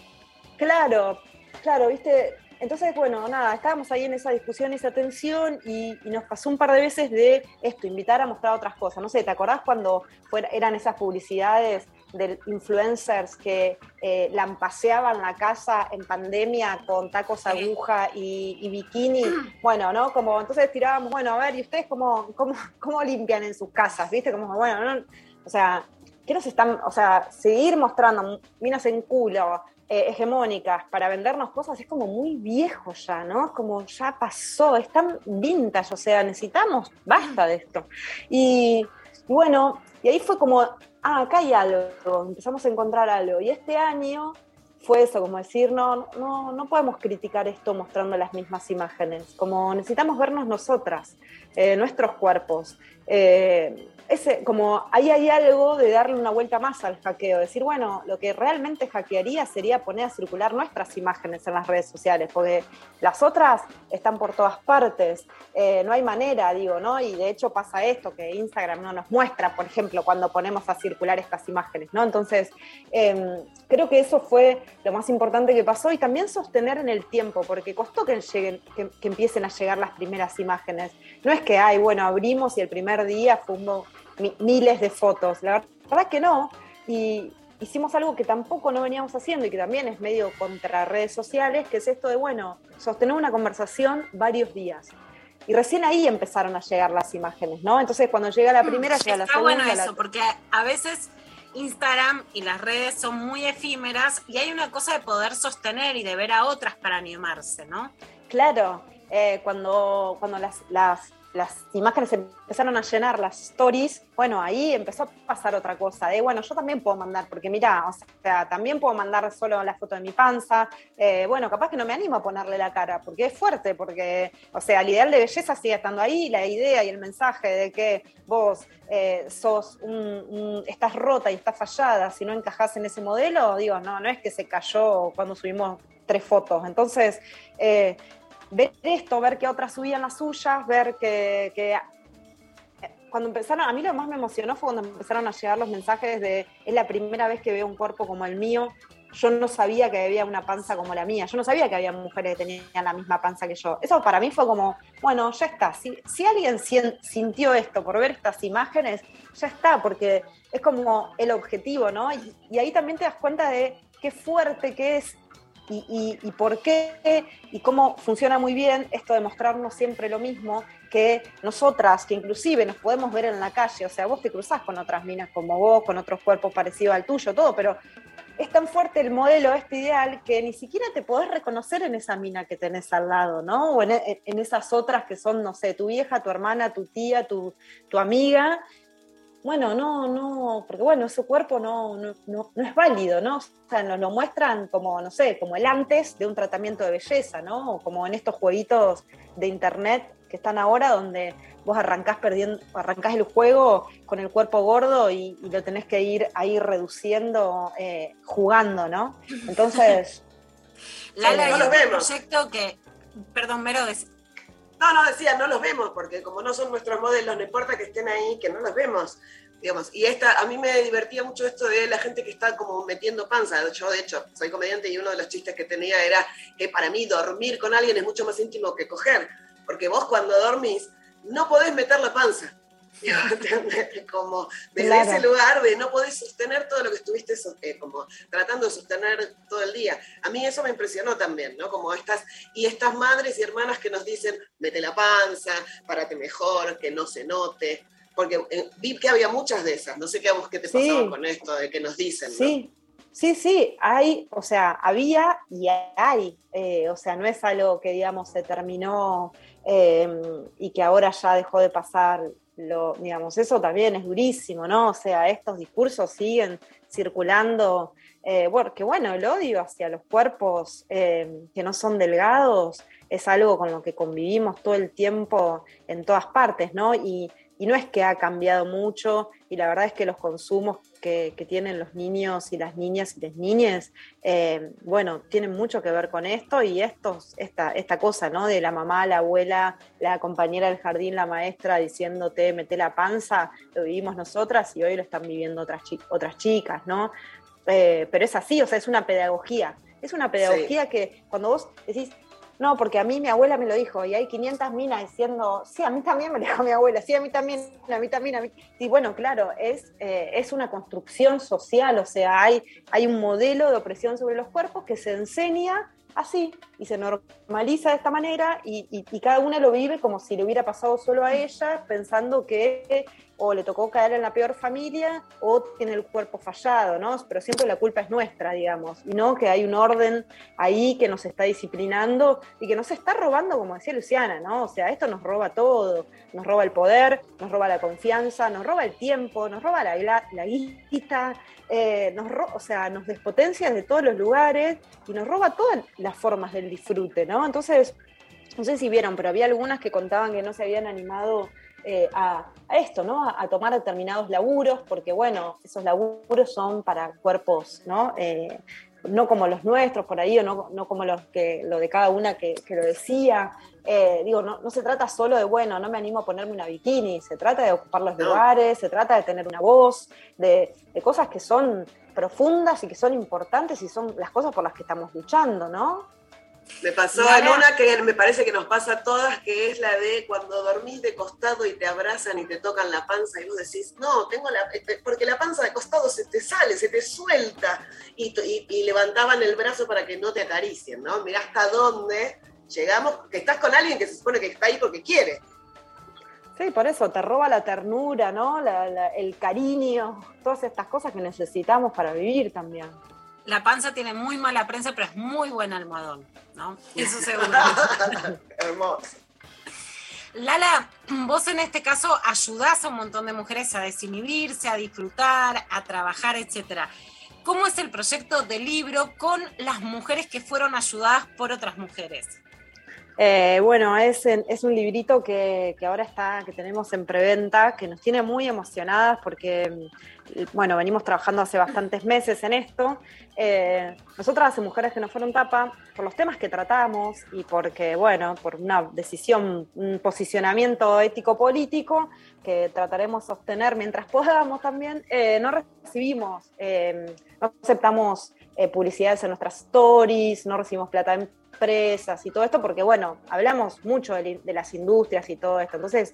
Claro, claro, viste. Entonces, bueno, nada, estábamos ahí en esa discusión, esa tensión, y, y nos pasó un par de veces de esto, invitar a mostrar otras cosas. No sé, ¿te acordás cuando fuera- eran esas publicidades de influencers que eh, lampaseaban la casa en pandemia con tacos aguja y, y bikini? Bueno, ¿no? Como entonces tirábamos, bueno, a ver, ¿y ustedes cómo, cómo, cómo limpian en sus casas? ¿Viste? Como, bueno, no, o sea, ¿qué nos están, o sea, seguir mostrando minas en culo, eh, hegemónicas para vendernos cosas es como muy viejo ya, ¿no? Es como ya pasó, es tan vintage, o sea, necesitamos, basta de esto. Y, bueno, y ahí fue como, ah, acá hay algo, empezamos a encontrar algo. Y este año fue eso, como decir, no, no, no podemos criticar esto mostrando las mismas imágenes, como necesitamos vernos nosotras, eh, nuestros cuerpos. Eh, ese, como ahí hay algo de darle una vuelta más al hackeo, decir, bueno, lo que realmente hackearía sería poner a circular nuestras imágenes en las redes sociales, porque las otras están por todas partes, eh, no hay manera, digo, ¿no? Y de hecho pasa esto, que Instagram no nos muestra, por ejemplo, cuando ponemos a circular estas imágenes, ¿no? Entonces, eh, creo que eso fue lo más importante que pasó y también sostener en el tiempo, porque costó que, lleguen, que, empiecen a llegar las primeras imágenes. No es que, ay, bueno, abrimos y el primer día fue un miles de fotos. La verdad que no. Y hicimos algo que tampoco no veníamos haciendo y que también es medio contra redes sociales, que es esto de, bueno, sostener una conversación varios días. Y recién ahí empezaron a llegar las imágenes, ¿no? Entonces cuando llega la primera, llega la Está segunda. bueno la- eso, porque a veces Instagram y las redes son muy efímeras y hay una cosa de poder sostener y de ver a otras para animarse, ¿no? Claro, eh, cuando, cuando las, las, las imágenes empezaron a llenar las stories, bueno, ahí empezó a pasar otra cosa, de bueno, yo también puedo mandar, porque mira, o sea, también puedo mandar solo la foto de mi panza, eh, bueno, capaz que no me animo a ponerle la cara, porque es fuerte, porque, o sea, el ideal de belleza sigue estando ahí, la idea y el mensaje de que vos eh, sos un, estás rota y estás fallada, si no encajás en ese modelo, digo, no, no es que se cayó cuando subimos tres fotos, entonces... eh, ver esto, ver que otras subían las suyas, ver que, que cuando empezaron, a mí lo más me emocionó fue cuando empezaron a llegar los mensajes de es la primera vez que veo un cuerpo como el mío. Yo no sabía que había una panza como la mía. Yo no sabía que había mujeres que tenían la misma panza que yo. Eso para mí fue como, bueno, ya está. Si, si alguien sintió esto por ver estas imágenes, ya está, porque es como el objetivo, ¿no? Y, y ahí también te das cuenta de qué fuerte que es y, y- por qué y cómo funciona muy bien esto de mostrarnos siempre lo mismo que nosotras, que inclusive nos podemos ver en la calle, o sea, vos te cruzás con otras minas como vos, con otros cuerpos parecidos al tuyo, todo, pero es tan fuerte el modelo, este ideal, que ni siquiera te podés reconocer en esa mina que tenés al lado, ¿no? O en, en- en esas otras que son, no sé, tu vieja, tu hermana, tu tía, tu, tu amiga. Bueno, no, no, porque bueno, ese cuerpo no, no, no- no es válido, ¿no? O sea, nos lo muestran como, no sé, como el antes de un tratamiento de belleza, ¿no? O como en estos jueguitos de internet que están ahora, donde vos arrancás perdiendo, arrancás el juego con el cuerpo gordo y, y lo tenés que ir ahí reduciendo, eh, jugando, ¿no? Entonces. Lala, eh, hay otro proyecto que, perdón, Mero, es- No, no, decía, no los vemos, porque como no son nuestros modelos, no importa que estén ahí, que no los vemos. Digamos, y esta, a mí me divertía mucho esto de la gente que está como metiendo panza. Yo, de hecho, soy comediante y uno de los chistes que tenía era que para mí dormir con alguien es mucho más íntimo que coger, porque vos cuando dormís no podés meter la panza. Como desde Claro. ese lugar de no podés sostener todo lo que estuviste eh, como tratando de sostener todo el día. A mí eso me impresionó también, ¿no? Como estas, y estas madres y hermanas que nos dicen, mete la panza, párate mejor, que no se note. Porque eh, vi que había muchas de esas, no sé qué a vos qué te Sí. pasaba con esto de que nos dicen, ¿no? Sí, sí, sí, hay, o sea, había y hay, eh, o sea, no es algo que, digamos, se terminó y que ahora ya dejó de pasar, lo, digamos, eso también es durísimo, ¿no? O sea, estos discursos siguen circulando, eh, bueno, el odio hacia los cuerpos eh, que no son delgados es algo con lo que convivimos todo el tiempo en todas partes, ¿no? Y, y no es que ha cambiado mucho, y la verdad es que los consumos que, que tienen los niños y las niñas y las niñas, eh, bueno, tienen mucho que ver con esto y estos, esta, esta cosa, ¿no? De la mamá, la abuela, la compañera del jardín, la maestra diciéndote, mete la panza, lo vivimos nosotras y hoy lo están viviendo otras, chi- otras chicas, ¿no? Eh, pero es así, o sea, es una pedagogía. Es una pedagogía que cuando vos decís, no, porque a mí mi abuela me lo dijo y hay 500 minas diciendo, sí, a mí también me lo dijo mi abuela, sí, a mí también, a mí también, a mí. Y bueno, claro, es, eh, es una construcción social, o sea, hay, hay un modelo de opresión sobre los cuerpos que se enseña así y se normaliza de esta manera y, y- y cada una lo vive como si le hubiera pasado solo a ella, pensando que o le tocó caer en la peor familia o tiene el cuerpo fallado, ¿no? Pero siempre la culpa es nuestra, digamos, y no que hay un orden ahí que nos está disciplinando y que nos está robando, como decía Luciana, ¿no? O sea, esto nos roba todo, nos roba el poder, nos roba la confianza, nos roba el tiempo, nos roba la, gla- la guita, eh, nos ro- o sea, nos despotencia de todos los lugares y nos roba todas las formas del disfrute, ¿no? Entonces, no sé si vieron, pero había algunas que contaban que no se habían animado eh, a, a esto, ¿no? A, a tomar determinados laburos, porque bueno, esos laburos son para cuerpos, ¿no? Eh, no como los nuestros por ahí, o no, no como los que, lo de cada una que, que lo decía. Eh, digo, no, no se trata solo de, bueno, no me animo a ponerme una bikini, se trata de ocupar los lugares, se trata de tener una voz, de, de cosas que son profundas y que son importantes y son las cosas por las que estamos luchando, ¿no? Me pasó en una que me parece que nos pasa a todas, que es la de cuando dormís de costado y te abrazan y te tocan la panza y vos decís, no, tengo la... este, Porque la panza de costado se te sale, se te suelta. Y, y- y levantaban el brazo para que no te acaricien, ¿no? Mirá hasta dónde llegamos, que estás con alguien que se supone que está ahí porque quiere. Sí, por eso te roba la ternura, ¿no? La- la- el cariño, todas estas cosas que necesitamos para vivir también. La panza tiene muy mala prensa, pero es muy buen almohadón, ¿no? Eso seguro. Hermoso. Lala, vos en este caso ayudás a un montón de mujeres a desinhibirse, a disfrutar, a trabajar, etcétera. ¿Cómo es el proyecto del libro con las mujeres que fueron ayudadas por otras mujeres? Eh, bueno, es, un librito que, ahora está, que tenemos en preventa, que nos tiene muy emocionadas porque, mm, bueno, venimos trabajando hace bastantes meses en esto. Eh, nosotras, Mujeres que no fueron tapa, por los temas que tratamos y porque, bueno, por una decisión, un posicionamiento ético-político que trataremos de sostener mientras podamos también, eh, no recibimos, no aceptamos eh, publicidades en nuestras stories, no recibimos plata de empresas y todo esto, porque bueno, hablamos mucho de, las industrias y todo esto, entonces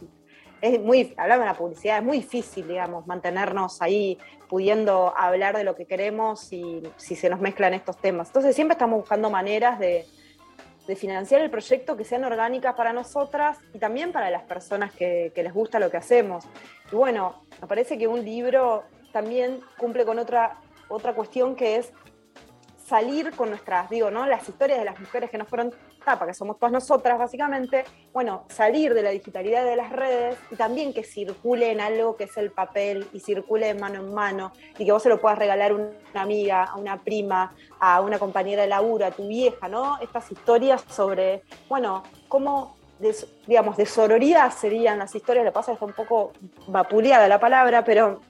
es muy, hablamos de la publicidad, es muy difícil, digamos, mantenernos ahí pudiendo hablar de lo que queremos si, si se nos mezclan estos temas. Entonces siempre estamos buscando maneras de, financiar el proyecto que sean orgánicas para nosotras y también para las personas que, que les gusta lo que hacemos. Y bueno, me parece que un libro también cumple con otra, otra cuestión que es salir con nuestras, digo, ¿no? Las historias de las mujeres que no fueron tapa, que somos todas nosotras básicamente, bueno, salir de la digitalidad de las redes y también que circule en algo que es el papel y circule de mano en mano y que vos se lo puedas regalar a una amiga, a una prima, a una compañera de laburo, a tu vieja, ¿no? Estas historias sobre, bueno, cómo de, digamos, de sororidad serían las historias, lo que pasa es que está un poco vapuleada la palabra, pero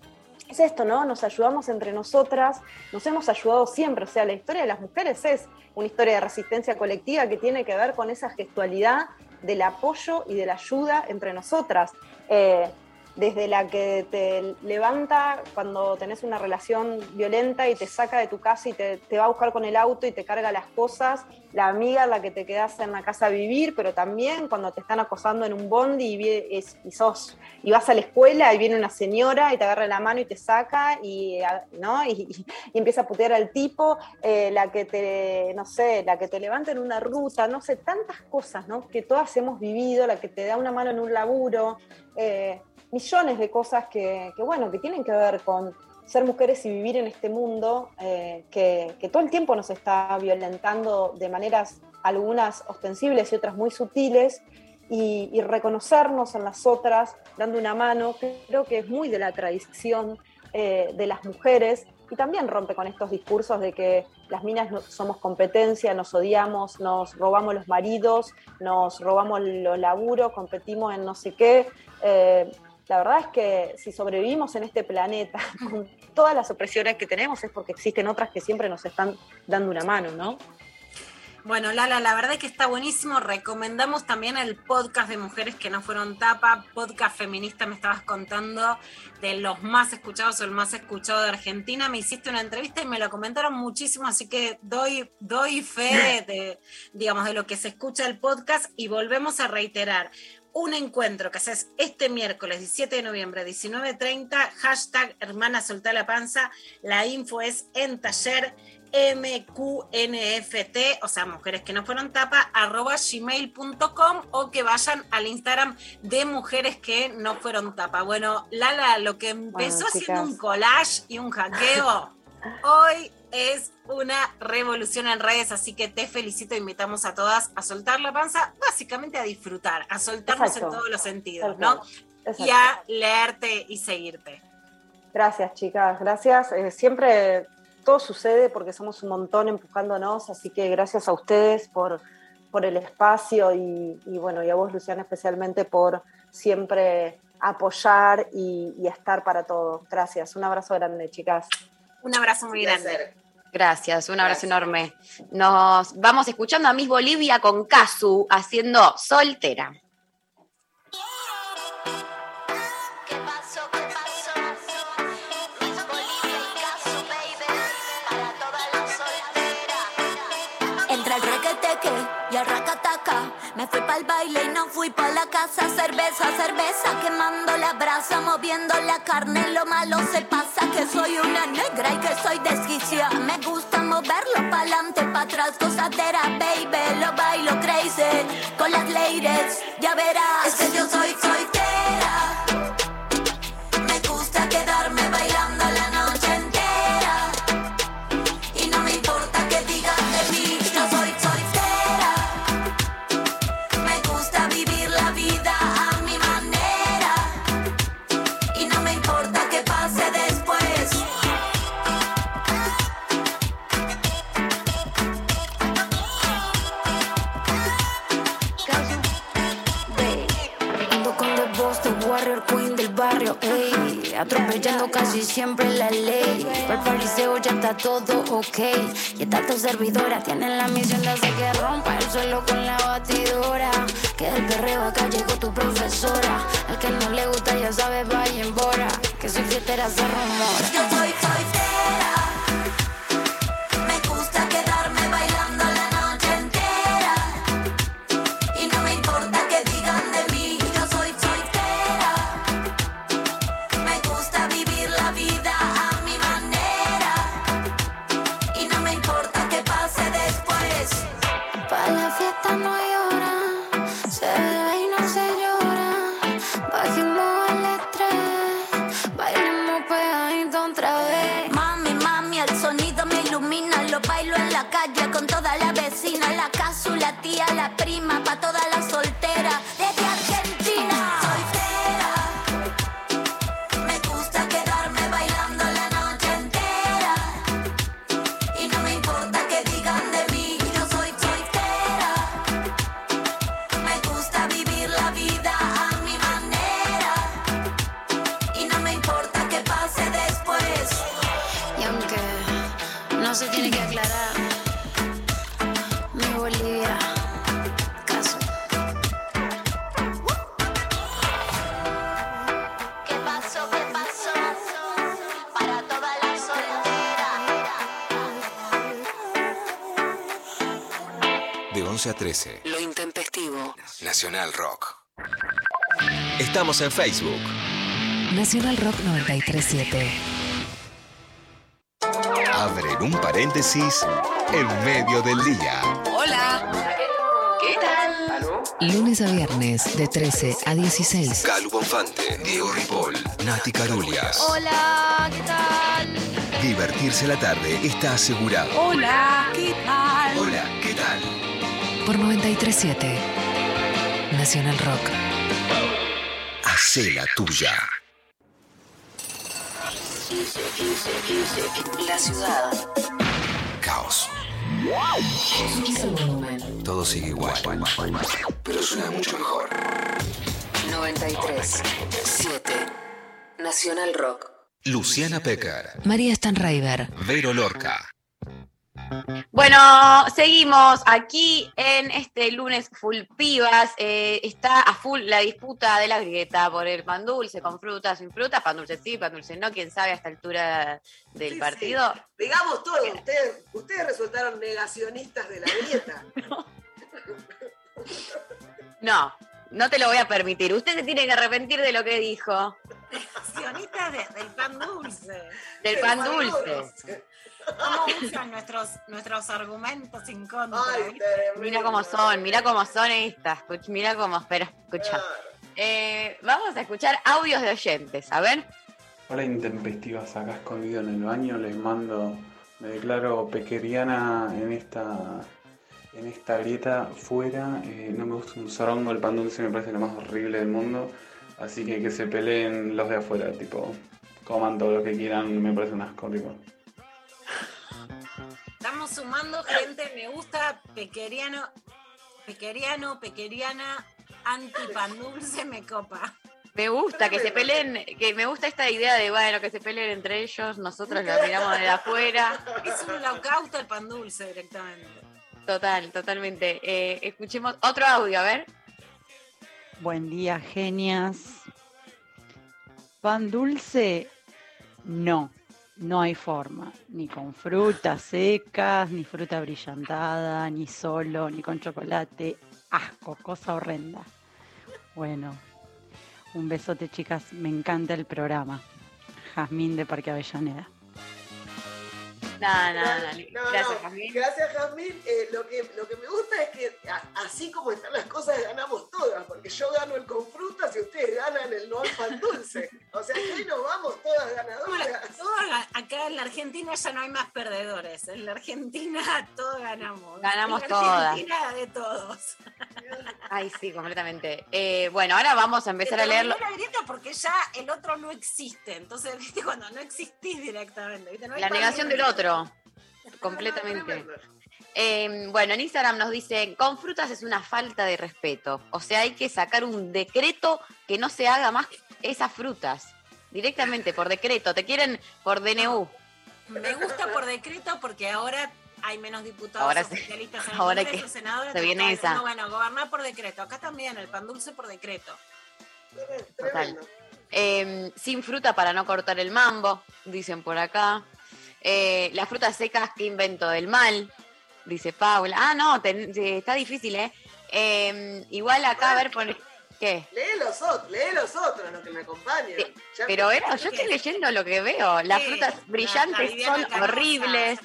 es esto, ¿no? Nos ayudamos entre nosotras, nos hemos ayudado siempre, o sea, la historia de las mujeres es una historia de resistencia colectiva que tiene que ver con esa gestualidad del apoyo y de la ayuda entre nosotras. Eh, desde la que te levanta cuando tenés una relación violenta y te saca de tu casa y te, va a buscar con el auto y te carga las cosas, la amiga la que te quedas en la casa a vivir, pero también cuando te están acosando en un bondi y, es- y sos, y vas a la escuela y viene una señora y te agarra la mano y te saca y, ¿no? y empieza a putear al tipo, eh, la que te, no sé, la que te levanta en una ruta, no sé, tantas cosas ¿no? que todas hemos vivido, la que te da una mano en un laburo, eh, millones de cosas que, bueno, que tienen que ver con ser mujeres y vivir en este mundo eh, que, todo el tiempo nos está violentando de maneras algunas ostensibles y otras muy sutiles y, y reconocernos en las otras dando una mano, creo que es muy de la tradición eh, de las mujeres y también rompe con estos discursos de que las minas no, somos competencia, nos odiamos, nos robamos los maridos, nos robamos los laburos, competimos en no sé qué. Eh, la verdad es que si sobrevivimos en este planeta con todas las opresiones que tenemos es porque existen otras que siempre nos están dando una mano, ¿no? Bueno, Lala, la verdad es que está buenísimo. Recomendamos también el podcast de Mujeres que no fueron tapa, podcast feminista, me estabas contando, de los más escuchados o el más escuchado de Argentina. Me hiciste una entrevista y me lo comentaron muchísimo, así que doy, doy fe de, digamos, de lo que se escucha el podcast y volvemos a reiterar. Un encuentro que haces este miércoles 17 de noviembre, 19.30, hashtag hermana soltá la panza. La info es en taller MQNFT, o sea, mujeres que no fueron tapa, arroba gmail.com o que vayan al Instagram de mujeres que no fueron tapa. Bueno, Lala, lo que empezó chicas. siendo un collage y un hackeo, hoy es una revolución en redes, así que te felicito, invitamos a todas a soltar la panza, básicamente a disfrutar, a soltarnos Exacto. en todos los sentidos, ¿no? Y a leerte y seguirte. Gracias, chicas, gracias. Eh, siempre todo sucede porque somos un montón empujándonos, así que gracias a ustedes por, por el espacio y, y bueno, y a vos, Luciana, especialmente por siempre apoyar y, y estar para todo. Gracias. Un abrazo grande, chicas. Un abrazo muy grande. Gracias, un abrazo enorme. Nos vamos escuchando a Miss Bolivia con Casu haciendo soltera. Me fui pa'l baile y no fui pa' la casa. Cerveza, cerveza, quemando la brasa Moviendo la carne, lo malo se pasa Que soy una negra y que soy desquiciada Me gusta moverlo pa'lante, pa' atrás Gozadera, baby, lo bailo crazy. Con las ladies, ya verás. Es que yo soy soltera Atropellando casi siempre la ley. Para el fariseo ya está todo ok. Y esta tu servidora tiene la misión de hacer que rompa el suelo con la batidora. Que del perreo acá llegó tu profesora. Al que no le gusta ya sabe, vaya en. Que soy fiestera se. 11 a 13. Lo intempestivo. Nacional Rock. Estamos en Facebook. Nacional Rock 937. Abren un paréntesis en medio del día. Hola. ¿Qué tal? Lunes a viernes de 13 a 16. Calu Bonfante, Diego Ripoll, Nati Carulias. Hola, ¿qué tal? Divertirse la tarde está asegurado. Hola, ¿qué Por 937. Nacional Rock. Hacé la tuya. La ciudad. Caos. Todo sigue igual. Pero suena mucho mejor. 93. 7. Nacional Rock. Luciana Pecker. María Stanraiver. Vero Lorca. Bueno, seguimos aquí en este lunes full pibas. Eh, está a full la disputa de la grieta por el pan dulce, con fruta, sin fruta, pan dulce sí, pan dulce no, quién sabe a esta altura del Sí, partido. sí. Digamos todo, ustedes, ustedes resultaron negacionistas de la dieta. No, no te lo voy a permitir. Usted se tiene que arrepentir de lo que dijo. Accionistas de- del pan dulce. Del pan dulce. ¿Cómo usan nuestros, nuestros argumentos en contra? ¿viste? Mira cómo son, mira cómo son estas. Mira cómo, espera, escucha. Eh, vamos a escuchar audios de oyentes, a ver. Hola intempestivas, acá escondido en el baño, les mando, me declaro pequeriana en esta, en esta grieta fuera, eh, no me gusta un zorongo, el pan dulce me parece lo más horrible del mundo, así que que se peleen los de afuera, tipo, coman todo lo que quieran, me parece un asco, tipo. Estamos sumando gente, me gusta pequeriano, pequeriano, pequeriana, anti pan dulce, me copa. Me gusta que se peleen, que me gusta esta idea de, bueno, que se peleen entre ellos, nosotros lo miramos de afuera. Es un holocausto el pan dulce directamente. Total, totalmente. Eh, escuchemos otro audio, a ver. Buen día, genias. Pan dulce, no, no hay forma. Ni con frutas secas, ni fruta brillantada, ni solo, ni con chocolate. Asco, cosa horrenda. Bueno, un besote, chicas. Me encanta el programa. Jazmín de Parque Avellaneda. No, no, no. No, Gracias, no, Jazmín. Gracias, Jazmín. Eh, lo, que, lo que me gusta es que a- así como están las cosas, ganamos todas, porque yo gano el con frutas y ustedes ganan el no al pan dulce. O sea, que ahí nos vamos todas ganadoras. Todas- acá en la Argentina ya no hay más perdedores. En la Argentina todos ganamos. Ganamos en la todas. Argentina de todos. Ay, sí, completamente. Eh, bueno, ahora vamos a empezar a leerlo. la grieta porque ya el otro no existe. Entonces, viste, cuando no existís directamente. ¿viste? No hay La negación del dulce. Completamente. Eh, bueno, en Instagram nos dicen, con frutas es una falta de respeto. O sea, hay que sacar un decreto que no se haga más esas frutas. Directamente, por decreto. Te quieren por DNU. Me gusta por decreto porque ahora hay menos diputados Ahora oficialistas en el Ahora Congreso, que senadores se viene esa. Bueno, gobernar por decreto. Acá también el pan dulce por decreto. Total. Eh, sin fruta para no cortar el mambo, dicen por acá. Eh, las frutas secas, qué invento del mal, dice Paula. Ah, no, ten- está difícil, ¿eh? Eh, igual acá, a ver, pone... ¿Qué? Lee los otros, lee los otros, los que me acompañan. Pero me- era, yo estoy leyendo lo que veo. Las frutas la- la brillantes son Canosa, horribles.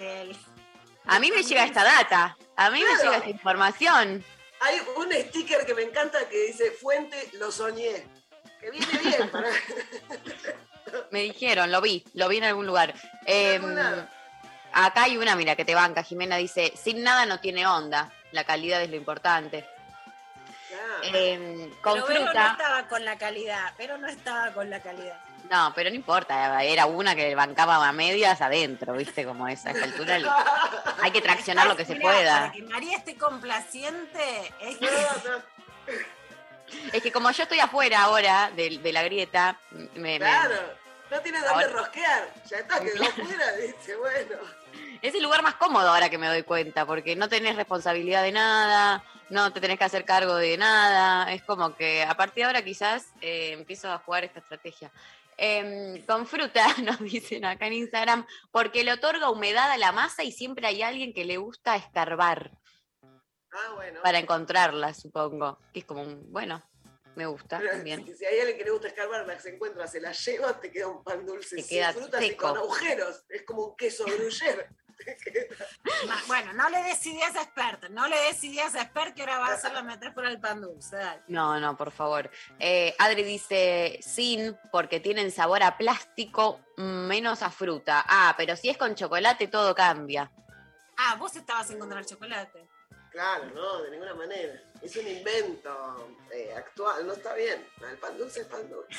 A mí me llega esta data. A mí me llega esta información. Hay un sticker que me encanta que dice Fuente, lo soñé. Que viene bien para. Me dijeron, lo vi, lo vi en algún lugar. Eh, lado. acá hay una, mira, que te banca. Jimena dice, sin nada no tiene onda. La calidad es lo importante. Eh, con Pero Vero no fruta. estaba con la calidad, pero no estaba con la calidad. No, pero no importa, era una que bancaba a medias adentro, ¿viste? Como esa a altura. Hay que traccionar lo que se pueda. Para que María esté complaciente, es que Es que como yo estoy afuera ahora de, de la grieta, me, me- Claro, no tiene dónde rosquear. Ya está, quedó afuera, dice, bueno. es el lugar más cómodo ahora que me doy cuenta, porque no tenés responsabilidad de nada, no te tenés que hacer cargo de nada. Es como que a partir de ahora quizás eh, empiezo a jugar esta estrategia. Em, con fruta, nos dicen acá en Instagram, porque le otorga humedad a la masa y siempre hay alguien que le gusta escarbar Ah, bueno. para encontrarla, supongo. Que es como un, bueno, me gusta Pero también. Si, si hay alguien que le gusta escarbar, la se encuentra, se la lleva, te queda un pan dulce Te sin frutas y con agujeros. Es como un queso gruyere. Bueno, no le des ideas a expert, no le des ideas a expert que ahora va a hacer la metáfora del pan dulce. dale. No, no, por favor. Eh, Adri dice sin, porque tienen sabor a plástico, menos a fruta. Ah, pero si es con chocolate todo cambia. Ah, vos estabas en contra del chocolate. Claro, no, de ninguna manera. Es un invento eh, actual, no está bien. El pan dulce es pan dulce.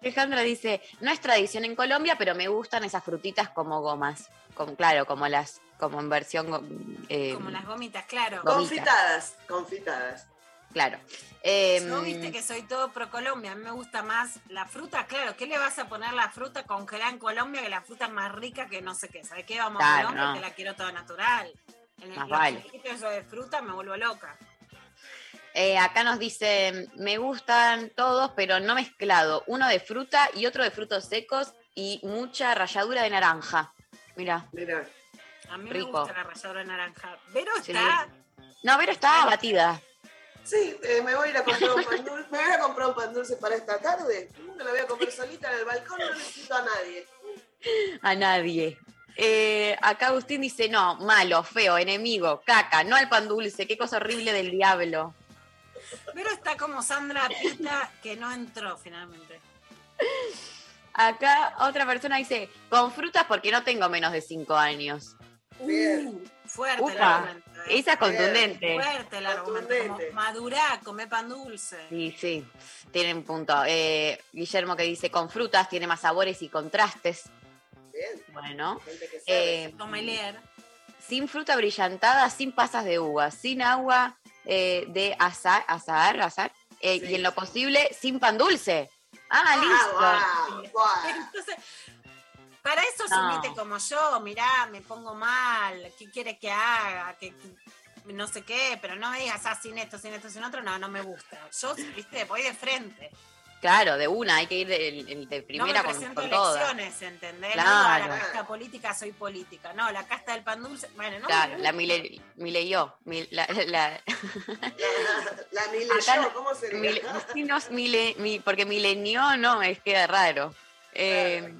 Alejandra dice, no es tradición en Colombia, pero me gustan esas frutitas como gomas. Con, claro, como las, como en versión eh, Como las gomitas, claro. Gomitas. Confitadas, confitadas. Claro. Em, Yo viste que soy todo pro Colombia, a mí me gusta más la fruta, claro, ¿qué le vas a poner la fruta congelada en Colombia que la fruta más rica que no sé qué? ¿Sabes qué? Vamos Claro, a Colombia no. que la quiero toda natural. En el Más vale. principios de fruta me vuelvo loca. eh, acá nos dicen, me gustan todos, pero no mezclado. Uno de fruta y otro de frutos secos y mucha ralladura de naranja. Mira. Mira. A mí Rico. me gusta la ralladura de naranja. Pero Sí. está No, pero está batida. Sí, eh, me voy a ir a comprar un pan dulce. Me voy a comprar un pan dulce para esta tarde. Me lo voy a comer solita en el balcón, no necesito a nadie. A nadie. Eh, acá Agustín dice, no, malo, feo, enemigo, caca, no al pan dulce, qué cosa horrible del diablo. Pero está como Sandra Pita que no entró finalmente. Acá otra persona dice, con frutas porque no tengo menos de 5 años. Uh, fuerte el argumento. ¿eh? esa es contundente. Fuerte el argumento. Como madurá, come pan dulce. Sí, sí, tiene un punto. Eh, Guillermo que dice, con frutas tiene más sabores y contrastes. Bien. Bueno, Gente que eh, sabe. Toma y leer. sin fruta brillantada, sin pasas de uva, sin agua eh, de azar, azar, azar, eh, y en lo posible sin pan dulce. Ah, listo. guau, guau. Entonces, para eso No. sumite como yo, mirá, me pongo mal, ¿qué quieres que haga? Que, que- no sé qué, pero no me digas, ah, sin esto, sin esto, sin otro, no, no me gusta. Yo, viste, voy de frente. Claro, de una, hay que ir de, de- de primera no me con, presento con todo. elecciones, ¿entendés? Claro. No, a la casta política soy política. No, la casta del pan dulce, bueno, no. Claro, la mile, mil- la, la- ¿cómo se mile- llama? sí, no, mile- mi- porque milenió no, es queda raro. Eh,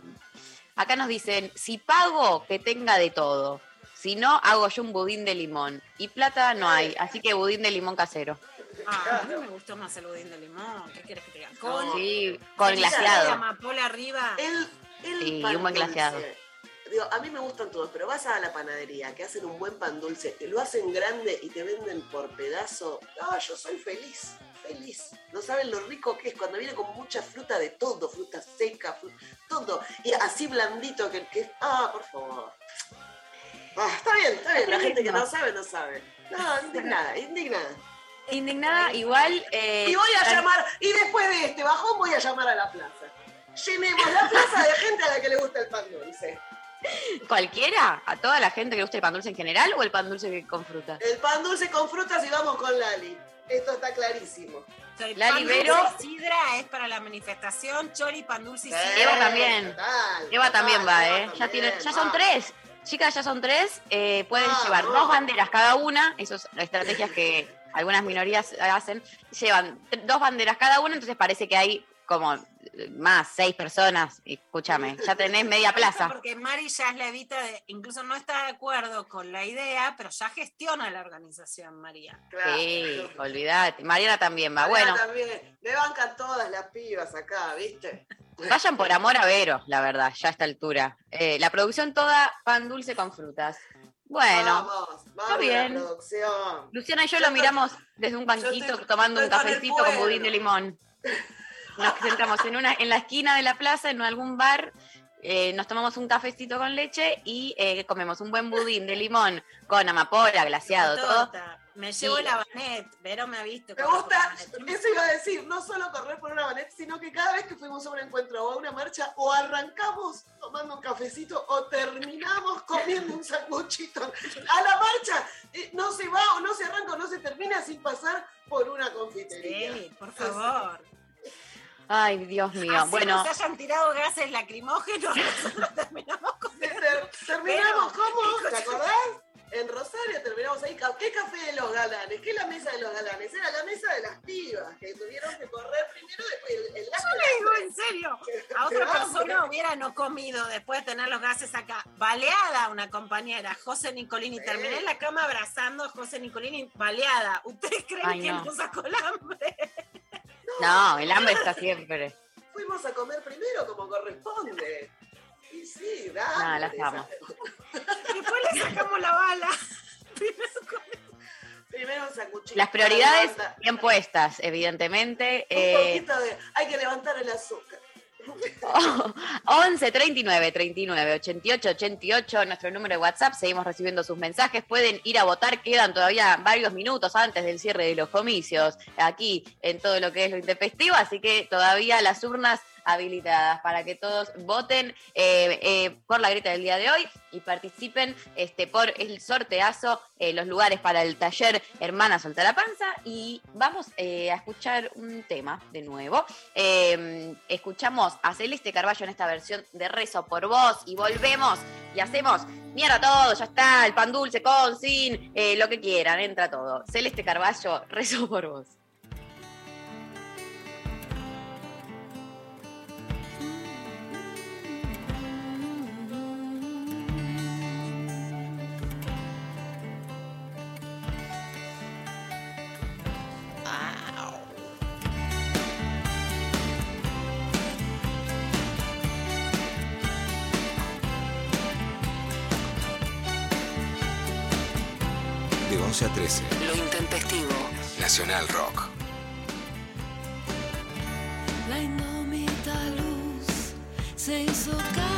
acá nos dicen, si pago, que tenga de todo. Si no, hago yo un budín de limón. Y plata no hay, así que budín de limón casero. Ah, a mí me gustó más el budín de limón. ¿Qué quieres que te diga? Con, Sí, con glaseado. amapola arriba. El, el Sí, pan y un buen dulce. glaseado. Digo, a mí me gustan todos, pero vas a la panadería que hacen un buen pan dulce, te lo hacen grande y te venden por pedazo. No, yo soy feliz, feliz. No saben lo rico que es cuando viene con mucha fruta de todo, fruta seca, fru- todo. Y así blandito que, que ah, por favor. Ah, está bien, está bien. La gente que no sabe, no sabe. No, indignada, indignada. Indignada, igual. eh, Y voy a llamar, y después de este bajón voy a llamar a la plaza. Llenemos la plaza de gente a la que le gusta el pan dulce. ¿Cualquiera? ¿A toda la gente que le gusta el pan dulce en general o el pan dulce con fruta? El pan dulce con frutas y vamos con Lali. Esto está clarísimo. O sea, el La pan libero. dulce y sidra es para la manifestación, chori, pan dulce y sidra. Eva también. Total, Eva también total, va, Eva ¿eh? Ya, tiene, ya son tres. Chicas, ya son tres. eh, pueden Ah, llevar no. dos banderas cada una. Esas estrategias que algunas minorías hacen. Llevan dos banderas cada una, entonces parece que hay como más, seis personas. Escúchame, ya tenés media plaza. Porque Mari ya es la evita de, incluso no está de acuerdo con la idea, pero ya gestiona la organización, María. Sí, olvidate. Mariana también va. Mariana Bueno, también. Me bancan todas las pibas acá, ¿viste? vayan por amor a Vero, la verdad, ya a esta altura. Eh, la producción toda pan dulce con frutas. Bueno, vamos, vamos está bien. La producción. Luciana y yo Yo lo miramos desde un banquito estoy- tomando un cafecito con budín de limón. Nos sentamos en, una, en la esquina de la plaza, en algún bar, eh, nos tomamos un cafecito con leche y eh, comemos un buen budín de limón con amapola, glaseado, todo. Me llevo Y- el habanet, Vero me ha visto. Me gusta, eso iba a decir, no solo correr por una banet, sino que cada vez que fuimos a un encuentro o a una marcha, o arrancamos tomando un cafecito o terminamos comiendo un sanguchito. A la marcha eh, no se va o no se arranca o no se termina sin pasar por una confitería. Sí, por favor. Ay, Dios mío. Así bueno, nos hayan tirado gases lacrimógenos, nosotros terminamos con Ter- terminamos Pero- como, ¿te acordás? En Rosario terminamos ahí. ¿Qué café de los galanes? ¿Qué es la mesa de los galanes? Era la mesa de las pibas que tuvieron que correr primero, después el, el Yo le digo en serio, a otra persona hubiera no comido después de tener los gases acá. Baleada una compañera, José Nicolini. Terminé en la cama abrazando a José Nicolini, baleada. ¿Ustedes creen Ay, que no. nos sacó el hambre? no, el hambre está siempre. Fuimos a comer primero como corresponde. Y sí, dale. No, las amo. Después le sacamos la bala. Primero un sanguchito. Las prioridades bien puestas, evidentemente. Un Eh, poquito de. Hay que levantar el azúcar. 11 39 39 88 88, nuestro número de WhatsApp. Seguimos recibiendo sus mensajes. Pueden ir a votar. Quedan todavía varios minutos antes del cierre de los comicios aquí en todo lo que es lo intempestivo. Así que todavía las urnas habilitadas para que todos voten eh, eh, por la grita del día de hoy y participen este, por el sorteazo, eh, los lugares para el taller Hermana Solta la Panza. Y vamos eh, a escuchar un tema de nuevo. Eh, escuchamos a Celeste Carballo en esta versión de Rezo por Vos y volvemos y hacemos mierda todo, ya está, el pan dulce con, sin, lo que quieran, entra todo. Celeste Carballo, Rezo por Vos. 13. Lo intempestivo. Nacional Rock. La indómita luz se hizo carne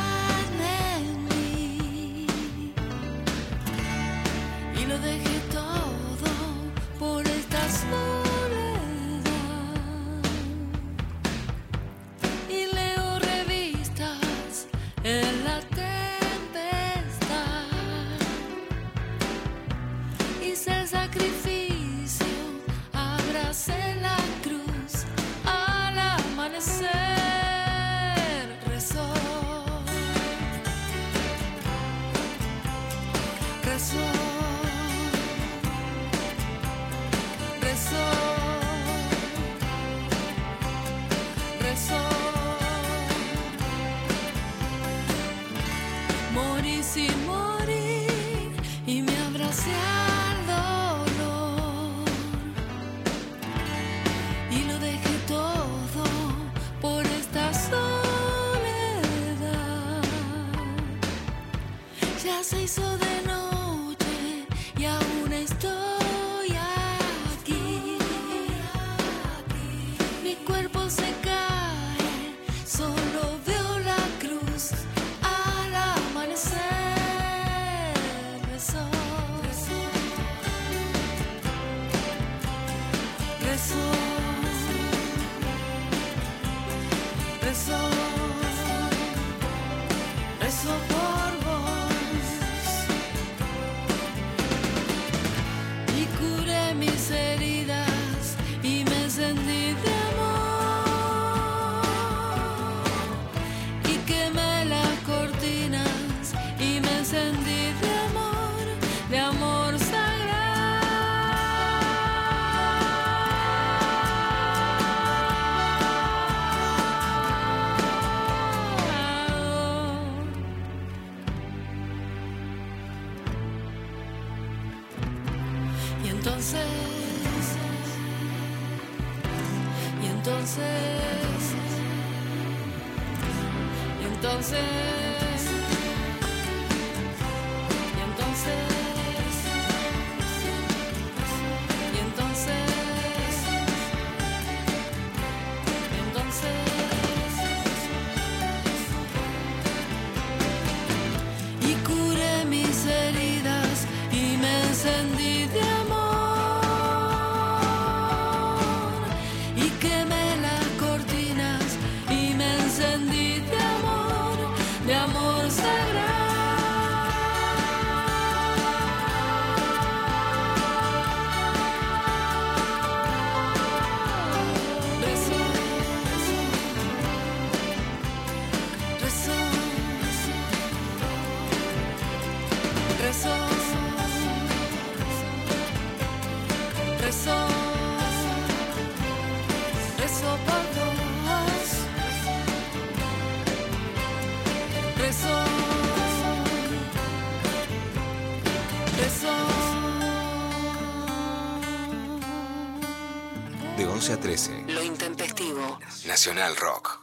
12 a 13. Lo intempestivo. Nacional Rock.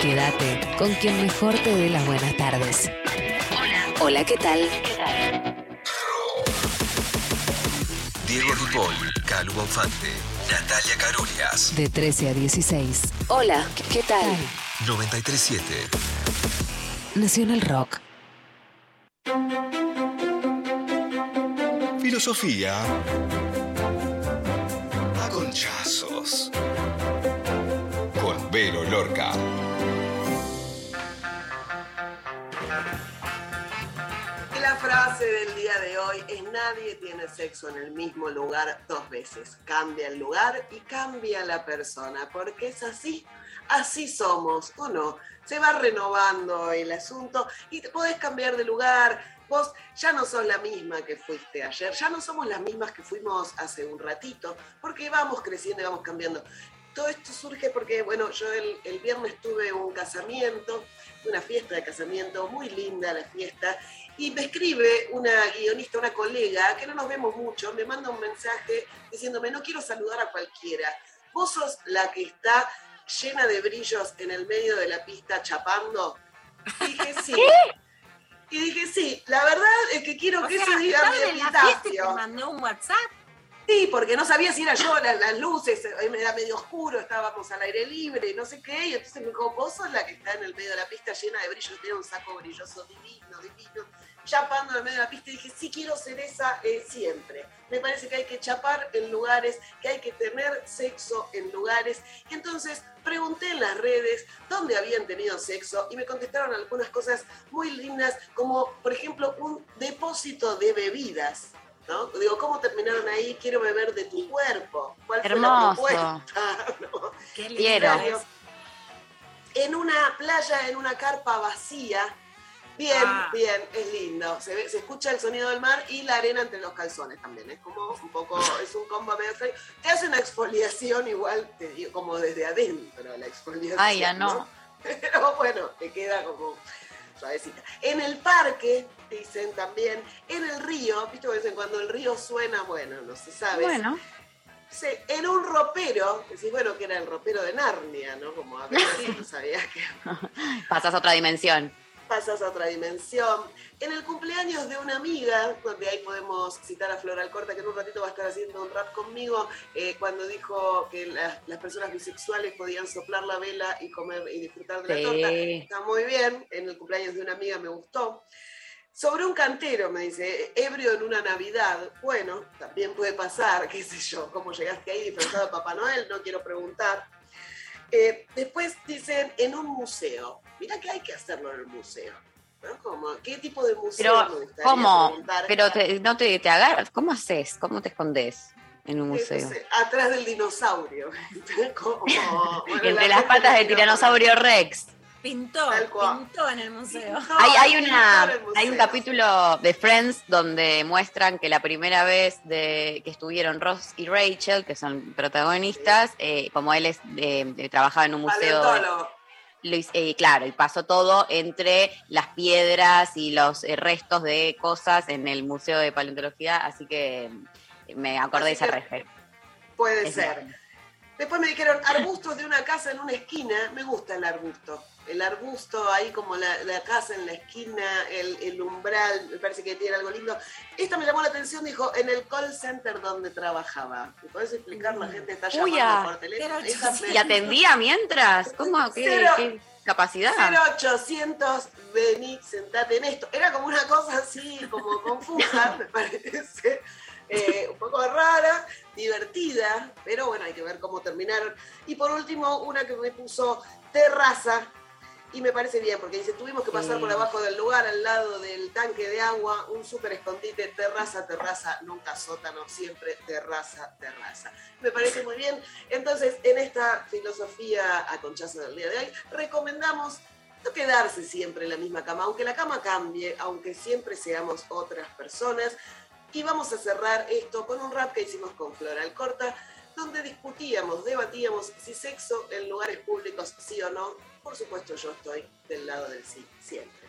Quédate con quien mejor te dé las buenas tardes. Hola. Hola, ¿qué tal? Diego Ripoll, Calu Bonfante, Natalia Carolias. De 13 a 16. Hola, ¿qué tal? 937. Nacional Rock. Filosofía nadie tiene sexo en el mismo lugar dos veces. Cambia el lugar y cambia la persona, porque es así. Así somos, ¿o no? Se va renovando el asunto y te podés cambiar de lugar. Vos ya no sos la misma que fuiste ayer, ya no somos las mismas que fuimos hace un ratito, porque vamos creciendo y vamos cambiando. Todo esto surge porque, bueno, yo el, el viernes tuve un casamiento, una fiesta de casamiento, muy linda la fiesta, y me escribe una guionista, una colega, que no nos vemos mucho, me manda un mensaje diciéndome, no quiero saludar a cualquiera, vos sos la que está llena de brillos en el medio de la pista chapando. Y dije, sí. Y dije, sí, la verdad es que quiero O que sea, eso diga mi epitafio. mandó un WhatsApp. Sí, porque no sabía si era yo, las, las luces, eh, era medio oscuro, estábamos al aire libre, no sé qué, y entonces me dijo, vos sos la que está en el medio de la pista llena de brillos, tenía un saco brilloso divino, divino, chapando en el medio de la pista, y dije, sí quiero ser esa eh, siempre. Me parece que hay que chapar en lugares, que hay que tener sexo en lugares. Y entonces pregunté en las redes dónde habían tenido sexo y me contestaron algunas cosas muy lindas, como por ejemplo un depósito de bebidas. ¿no? Digo, ¿cómo terminaron ahí? Quiero beber de tu cuerpo. ¿Cuál fue la Hermoso. propuesta? ¿No? Quiero. En una playa, en una carpa vacía. Bien, Ah. bien, es lindo. Se, ve- se escucha el sonido del mar y la arena entre los calzones también. Es como un poco, es un combo medio extraño. Te hace una exfoliación igual, te digo, como desde adentro la exfoliación. Ay, ya no. Pero bueno, te queda como suavecita. En el parque, dicen también, en el río, viste que dicen cuando el río suena, bueno, no se sabe. Bueno. Sí, en un ropero, decís, bueno, que era el ropero de Narnia, ¿no? Como a ver, no sabías que Pasas a otra dimensión. Pasas a otra dimensión. En el cumpleaños de una amiga, donde ahí podemos citar a Flor Alcorta, que en un ratito va a estar haciendo un rap conmigo, eh, cuando dijo que las, las personas bisexuales podían soplar la vela y comer y disfrutar de Sí. la torta. Está muy bien, en el cumpleaños de una amiga me gustó. Sobre un cantero, me dice, ebrio en una Navidad. Bueno, también puede pasar, qué sé yo, cómo llegaste ahí disfrazado de Papá Noel, no quiero preguntar. Eh, después dicen en un museo. Mirá que hay que hacerlo en el museo. ¿no? Como, ¿Qué tipo de museo me Pero, gustaría ¿cómo? preguntar? Pero te- no te, te agarras. ¿Cómo haces? ¿Cómo te escondes en un museo? Entonces, atrás del dinosaurio. Como, bueno, la Entre las patas del tiranosaurio Rex. Pintó, pintó en el museo. Hay, hay, una, museo. hay un capítulo de Friends donde muestran que la primera vez de, que estuvieron Ross y Rachel, que son protagonistas, eh, como él es, eh, eh, trabajaba en un museo. Paleontólogo. Lo eh, claro, y pasó todo entre las piedras y los eh, restos de cosas en el Museo de Paleontología, así que eh, me acordé de esa referencia. Puede ser. Después me dijeron arbustos de una casa en una esquina. Me gusta el arbusto. El arbusto ahí como la, la casa en la esquina, el, el umbral, me parece que tiene algo lindo. Esta me llamó la atención, dijo, en el call center donde trabajaba. ¿Me puedes explicar? La gente está llamando ah, por teléfono. ¿Y atendía mientras? ¿Cómo? ¿Qué, Cero. qué capacidad? 0800, vení, sentate en esto. Era como una cosa así, como confusa, me parece. Eh, un poco rara, divertida, pero bueno, hay que ver cómo terminaron. Y por último, una que me puso terraza, y me parece bien, porque dice, tuvimos que pasar Sí. por abajo del lugar, al lado del tanque de agua, un súper escondite, terraza, terraza, nunca sótano, siempre terraza, terraza. Me parece muy bien. Entonces, en esta filosofía a conchazo del día de hoy, recomendamos no quedarse siempre en la misma cama, aunque la cama cambie, aunque siempre seamos otras personas. Y vamos a cerrar esto con un rap que hicimos con Floral Corta, donde discutíamos, debatíamos si sexo en lugares públicos sí o no. Por supuesto, yo estoy del lado del sí, siempre.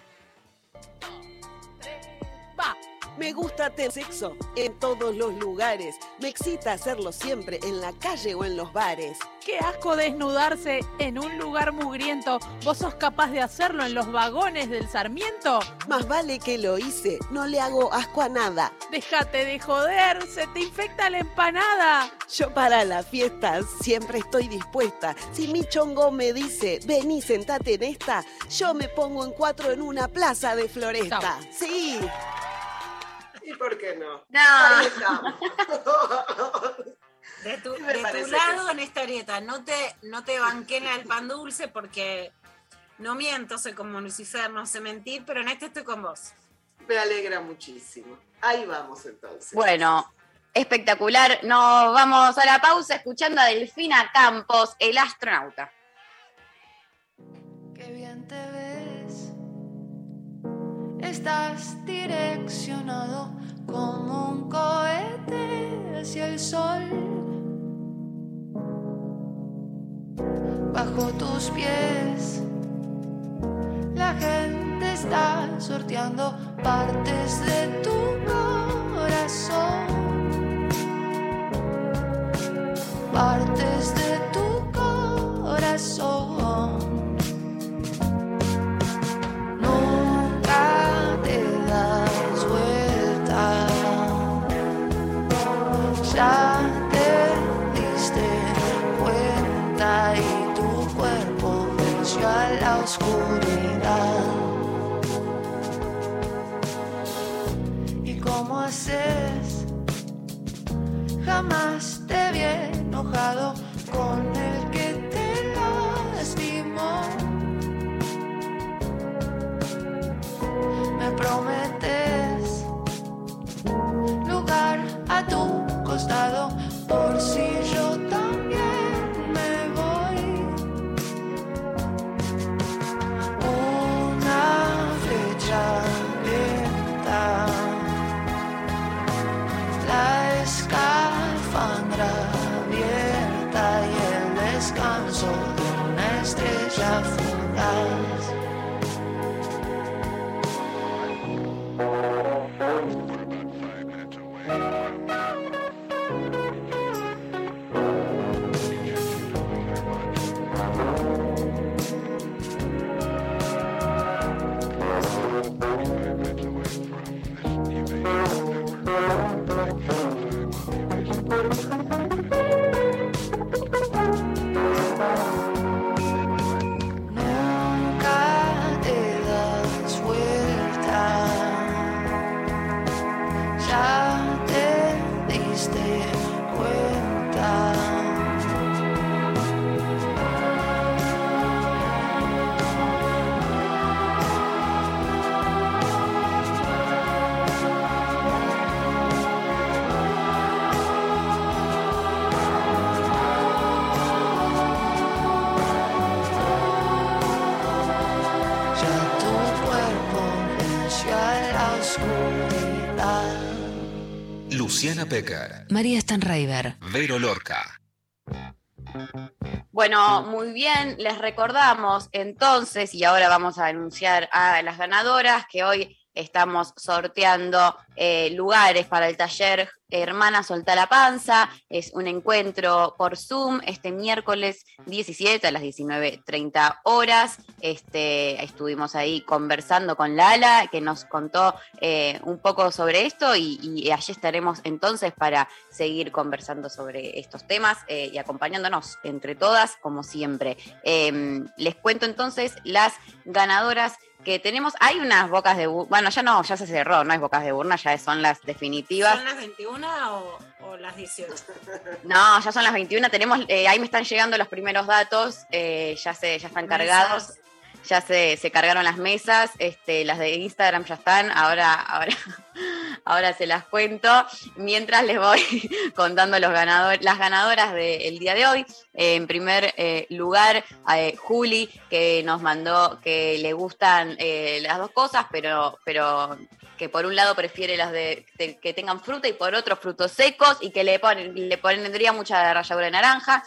Me gusta tener sexo en todos los lugares. Me excita hacerlo siempre en la calle o en los bares. Qué asco desnudarse en un lugar mugriento. ¿Vos sos capaz de hacerlo en los vagones del Sarmiento? Más vale que lo hice, no le hago asco a nada. Déjate de joder, se te infecta la empanada. Yo para la fiesta siempre estoy dispuesta. Si mi chongo me dice, vení, sentate en esta, yo me pongo en cuatro en una plaza de floresta. Sí. ¿Y por qué no? No. Ahí estamos. De tu, Me de tu parece que lado en esta arieta, no te, no te banqué en el pan dulce porque no miento, soy como Lucifer, no sé mentir, pero en este estoy con vos. Me alegra muchísimo. Ahí vamos entonces. Bueno, espectacular. Nos vamos a la pausa escuchando a Delfina Campos, el astronauta. Estás direccionado como un cohete hacia el sol. Bajo tus pies, la gente está sorteando partes de tu corazón. Partes de oscuridad. ¿Y cómo haces? Jamás te vi enojado con de una María Stanraiver. Vero Lorca. Bueno, muy bien, les recordamos entonces, y ahora vamos a anunciar a las ganadoras, que hoy estamos sorteando eh, lugares para el taller Hermana Solta la Panza. Es un encuentro por Zoom este miércoles 17 a las 19.30 horas. Este, estuvimos ahí conversando con Lala, que nos contó eh, un poco sobre esto y, y allí estaremos entonces para seguir conversando sobre estos temas eh, y acompañándonos entre todas, como siempre. Eh, les cuento entonces las ganadoras que tenemos. Hay unas bocas de urna, bueno, ya no, ya se cerró, no es bocas de urna, ya son las definitivas. ¿Son las 21 o, o las 18? No, ya son las 21. Tenemos, eh, ahí me están llegando los primeros datos. eh, ya se, ya están cargados. Ya se, se cargaron las mesas. Este, las de Instagram ya están. Ahora, ahora, ahora se las cuento. Mientras les voy contando los ganadores, las ganadoras del día de hoy. En primer eh, lugar, eh, Juli, que nos mandó que le gustan eh, las dos cosas, pero, pero que por un lado prefiere las de, que tengan fruta y por otro frutos secos y que le ponen, le pondría mucha ralladura de naranja.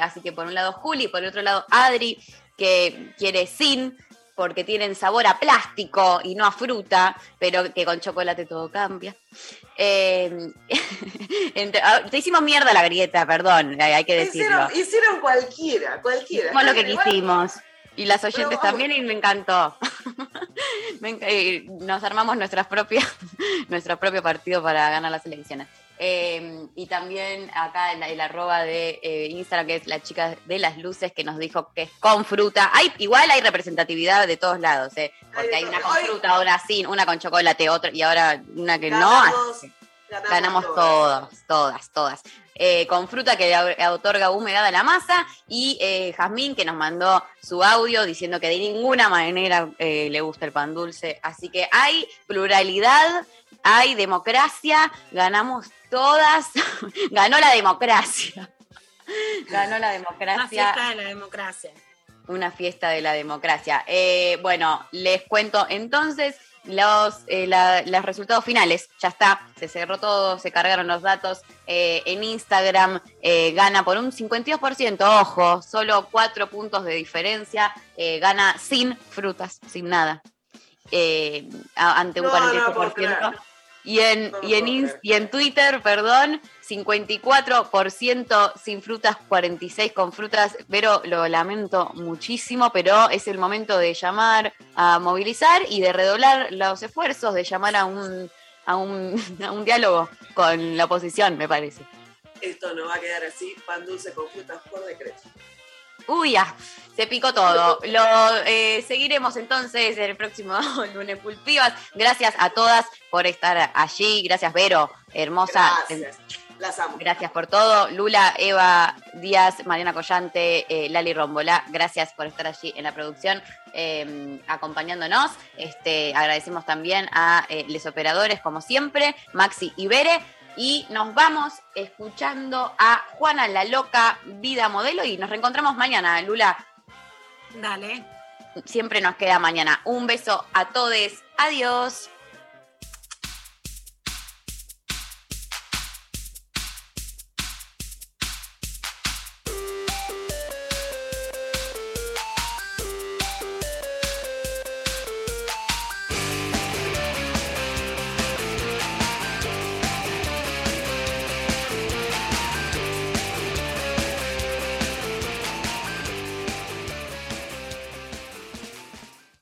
Así que por un lado Juli, por otro lado Adri, que quiere sin porque tienen sabor a plástico y no a fruta, pero que con chocolate todo cambia. Eh, entre- ah, te hicimos mierda la grieta, perdón, hay hay que decirlo. Hicieron, hicieron cualquiera, cualquiera. Hicimos lo que quisimos. Y las oyentes también, y me encantó. Me enc- eh, Nos armamos nuestras propias, nuestro propio partido para ganar las elecciones. Eh, y también acá el, el arroba de eh, Instagram, que es la chica de las luces, que nos dijo que es con fruta. Hay, igual hay representatividad de todos lados, eh, porque hay una con fruta, una sin, una con chocolate, otra, y ahora una que no. Ganamos, ganamos ganamos todas. todos, todas, todas. Eh, con fruta que le otorga humedad a la masa y eh, Jazmín que nos mandó su audio diciendo que de ninguna manera eh, le gusta el pan dulce. Así que hay pluralidad, hay democracia, ganamos todas, ganó la democracia. Ganó la Una democracia fiesta de la democracia. una fiesta de la democracia. Eh, bueno, les cuento entonces los, eh, la- los resultados finales. Ya está, se cerró todo, se cargaron los datos. Eh, en Instagram eh, gana por un 52%, ojo, solo cuatro puntos de diferencia. Gana sin frutas, sin nada. Ante un No, no lo 48%. puedo creer. Y, en, y, en y en Twitter, perdón, 54% sin frutas, 46 con frutas, pero lo lamento muchísimo, pero es el momento de llamar a movilizar y de redoblar los esfuerzos, de llamar a un, a un, a un diálogo con la oposición, me parece. Esto no va a quedar así, pan dulce con frutas por decreto. Uy, ya, se picó todo. Lo eh, seguiremos entonces el próximo lunes Pulpivas. Gracias a todas por estar allí. Gracias, Vero, hermosa. Gracias. Las amo. Gracias por todo. Lula, Eva Díaz, Mariana Collante, eh, Lali Rombolá, gracias por estar allí en la producción eh, acompañándonos. Este, agradecemos también a eh, los operadores, como siempre, Maxi y Bere. Y nos vamos escuchando a Juana la Loca, Vida Modelo, y nos reencontramos mañana, Lula. Dale. Siempre nos queda mañana. Un beso a todos. Adiós.